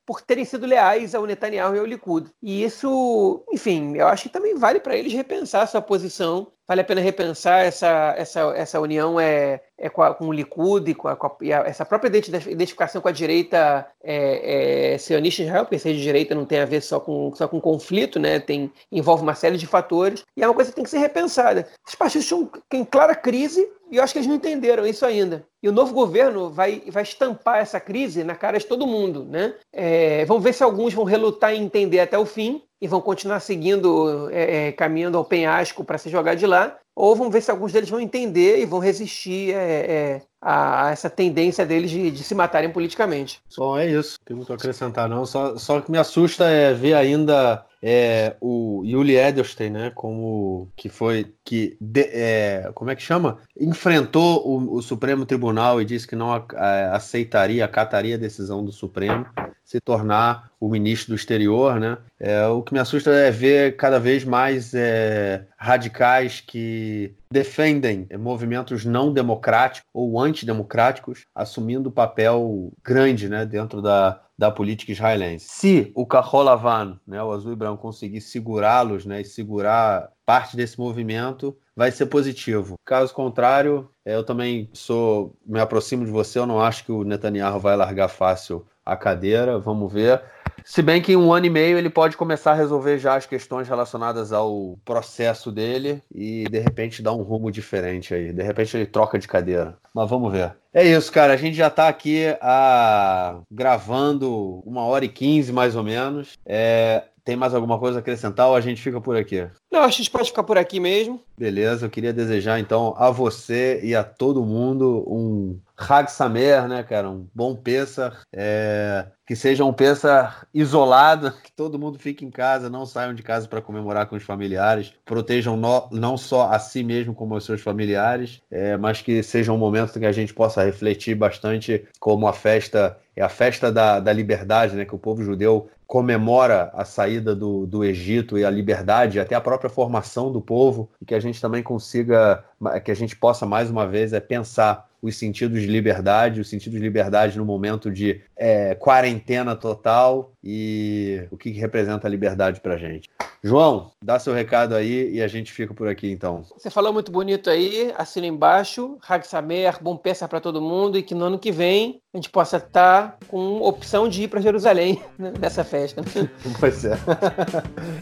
por terem sido leais ao Netanyahu e ao Likud. E isso, enfim, eu acho que também vale para eles repensar a sua posição. Vale a pena repensar essa, essa, essa união é, é com, a, com o Likud e com, a, com a, e essa própria identificação com a direita é, é, sionista Israel, porque ser de direita não tem a ver só com, só com conflito, né? tem, envolve uma série de fatores, e é uma coisa que tem que ser repensada. Os partidos estão em clara crise e eu acho que eles não entenderam isso ainda. E o novo governo vai, vai estampar essa crise na cara de todo mundo. Né? É, vamos ver se alguns vão relutar em entender até o fim e vão continuar seguindo, é, é, caminhando ao penhasco para se jogar de lá, ou vamos ver se alguns deles vão entender e vão resistir é, é a, essa tendência deles de, de, se matarem politicamente. Só é isso, não tem muito a acrescentar não, só, só que me assusta é ver ainda é, o Yuli Edelstein, né, como que foi, que, de, é, como é que chama? Enfrentou o, o, Supremo Tribunal e disse que não a, a, aceitaria, acataria a decisão do Supremo se tornar o ministro do exterior, né? É, o que me assusta é ver cada vez mais é, radicais que defendem movimentos não democráticos ou antidemocráticos assumindo papel grande né, dentro da, da política israelense. Se o Kaholavan, né, o azul e branco, conseguir segurá-los né, e segurar parte desse movimento, vai ser positivo. Caso contrário, eu também sou me aproximo de você, eu não acho que o Netanyahu vai largar fácil a cadeira, vamos ver. Se bem que em um ano e meio ele pode começar a resolver já as questões relacionadas ao processo dele e de repente dar um rumo diferente aí. De repente ele troca de cadeira. Mas vamos ver. É isso, cara. A gente já está aqui a... Ah, gravando uma hora e quinze mais ou menos. É... Tem mais alguma coisa a acrescentar ou a gente fica por aqui? Não, acho que a gente pode ficar por aqui mesmo. Beleza, eu queria desejar então a você e a todo mundo um Hag Samer, né, cara? Um bom Pessar. É... Que seja um Pessar isolado, que todo mundo fique em casa, não saiam de casa para comemorar com os familiares, protejam no... não só a si mesmo como os seus familiares, é... mas que seja um momento que a gente possa refletir bastante como a festa é a festa da, da liberdade, né, que o povo judeu comemora a saída do, do Egito e a liberdade, até a própria formação do povo, e que a gente também consiga, que a gente possa mais uma vez é pensar os sentidos de liberdade, os sentidos de liberdade no momento de é, quarentena total e o que, que representa a liberdade para gente. João, dá seu recado aí e a gente fica por aqui então. Você falou muito bonito aí, assina embaixo, Hag Samer, bom peça para todo mundo e que no ano que vem a gente possa estar com opção de ir para Jerusalém né, nessa festa. Pois é.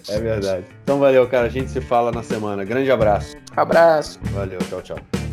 é verdade. Então valeu, cara. A gente se fala na semana. Grande abraço. Abraço. Valeu, tchau, tchau.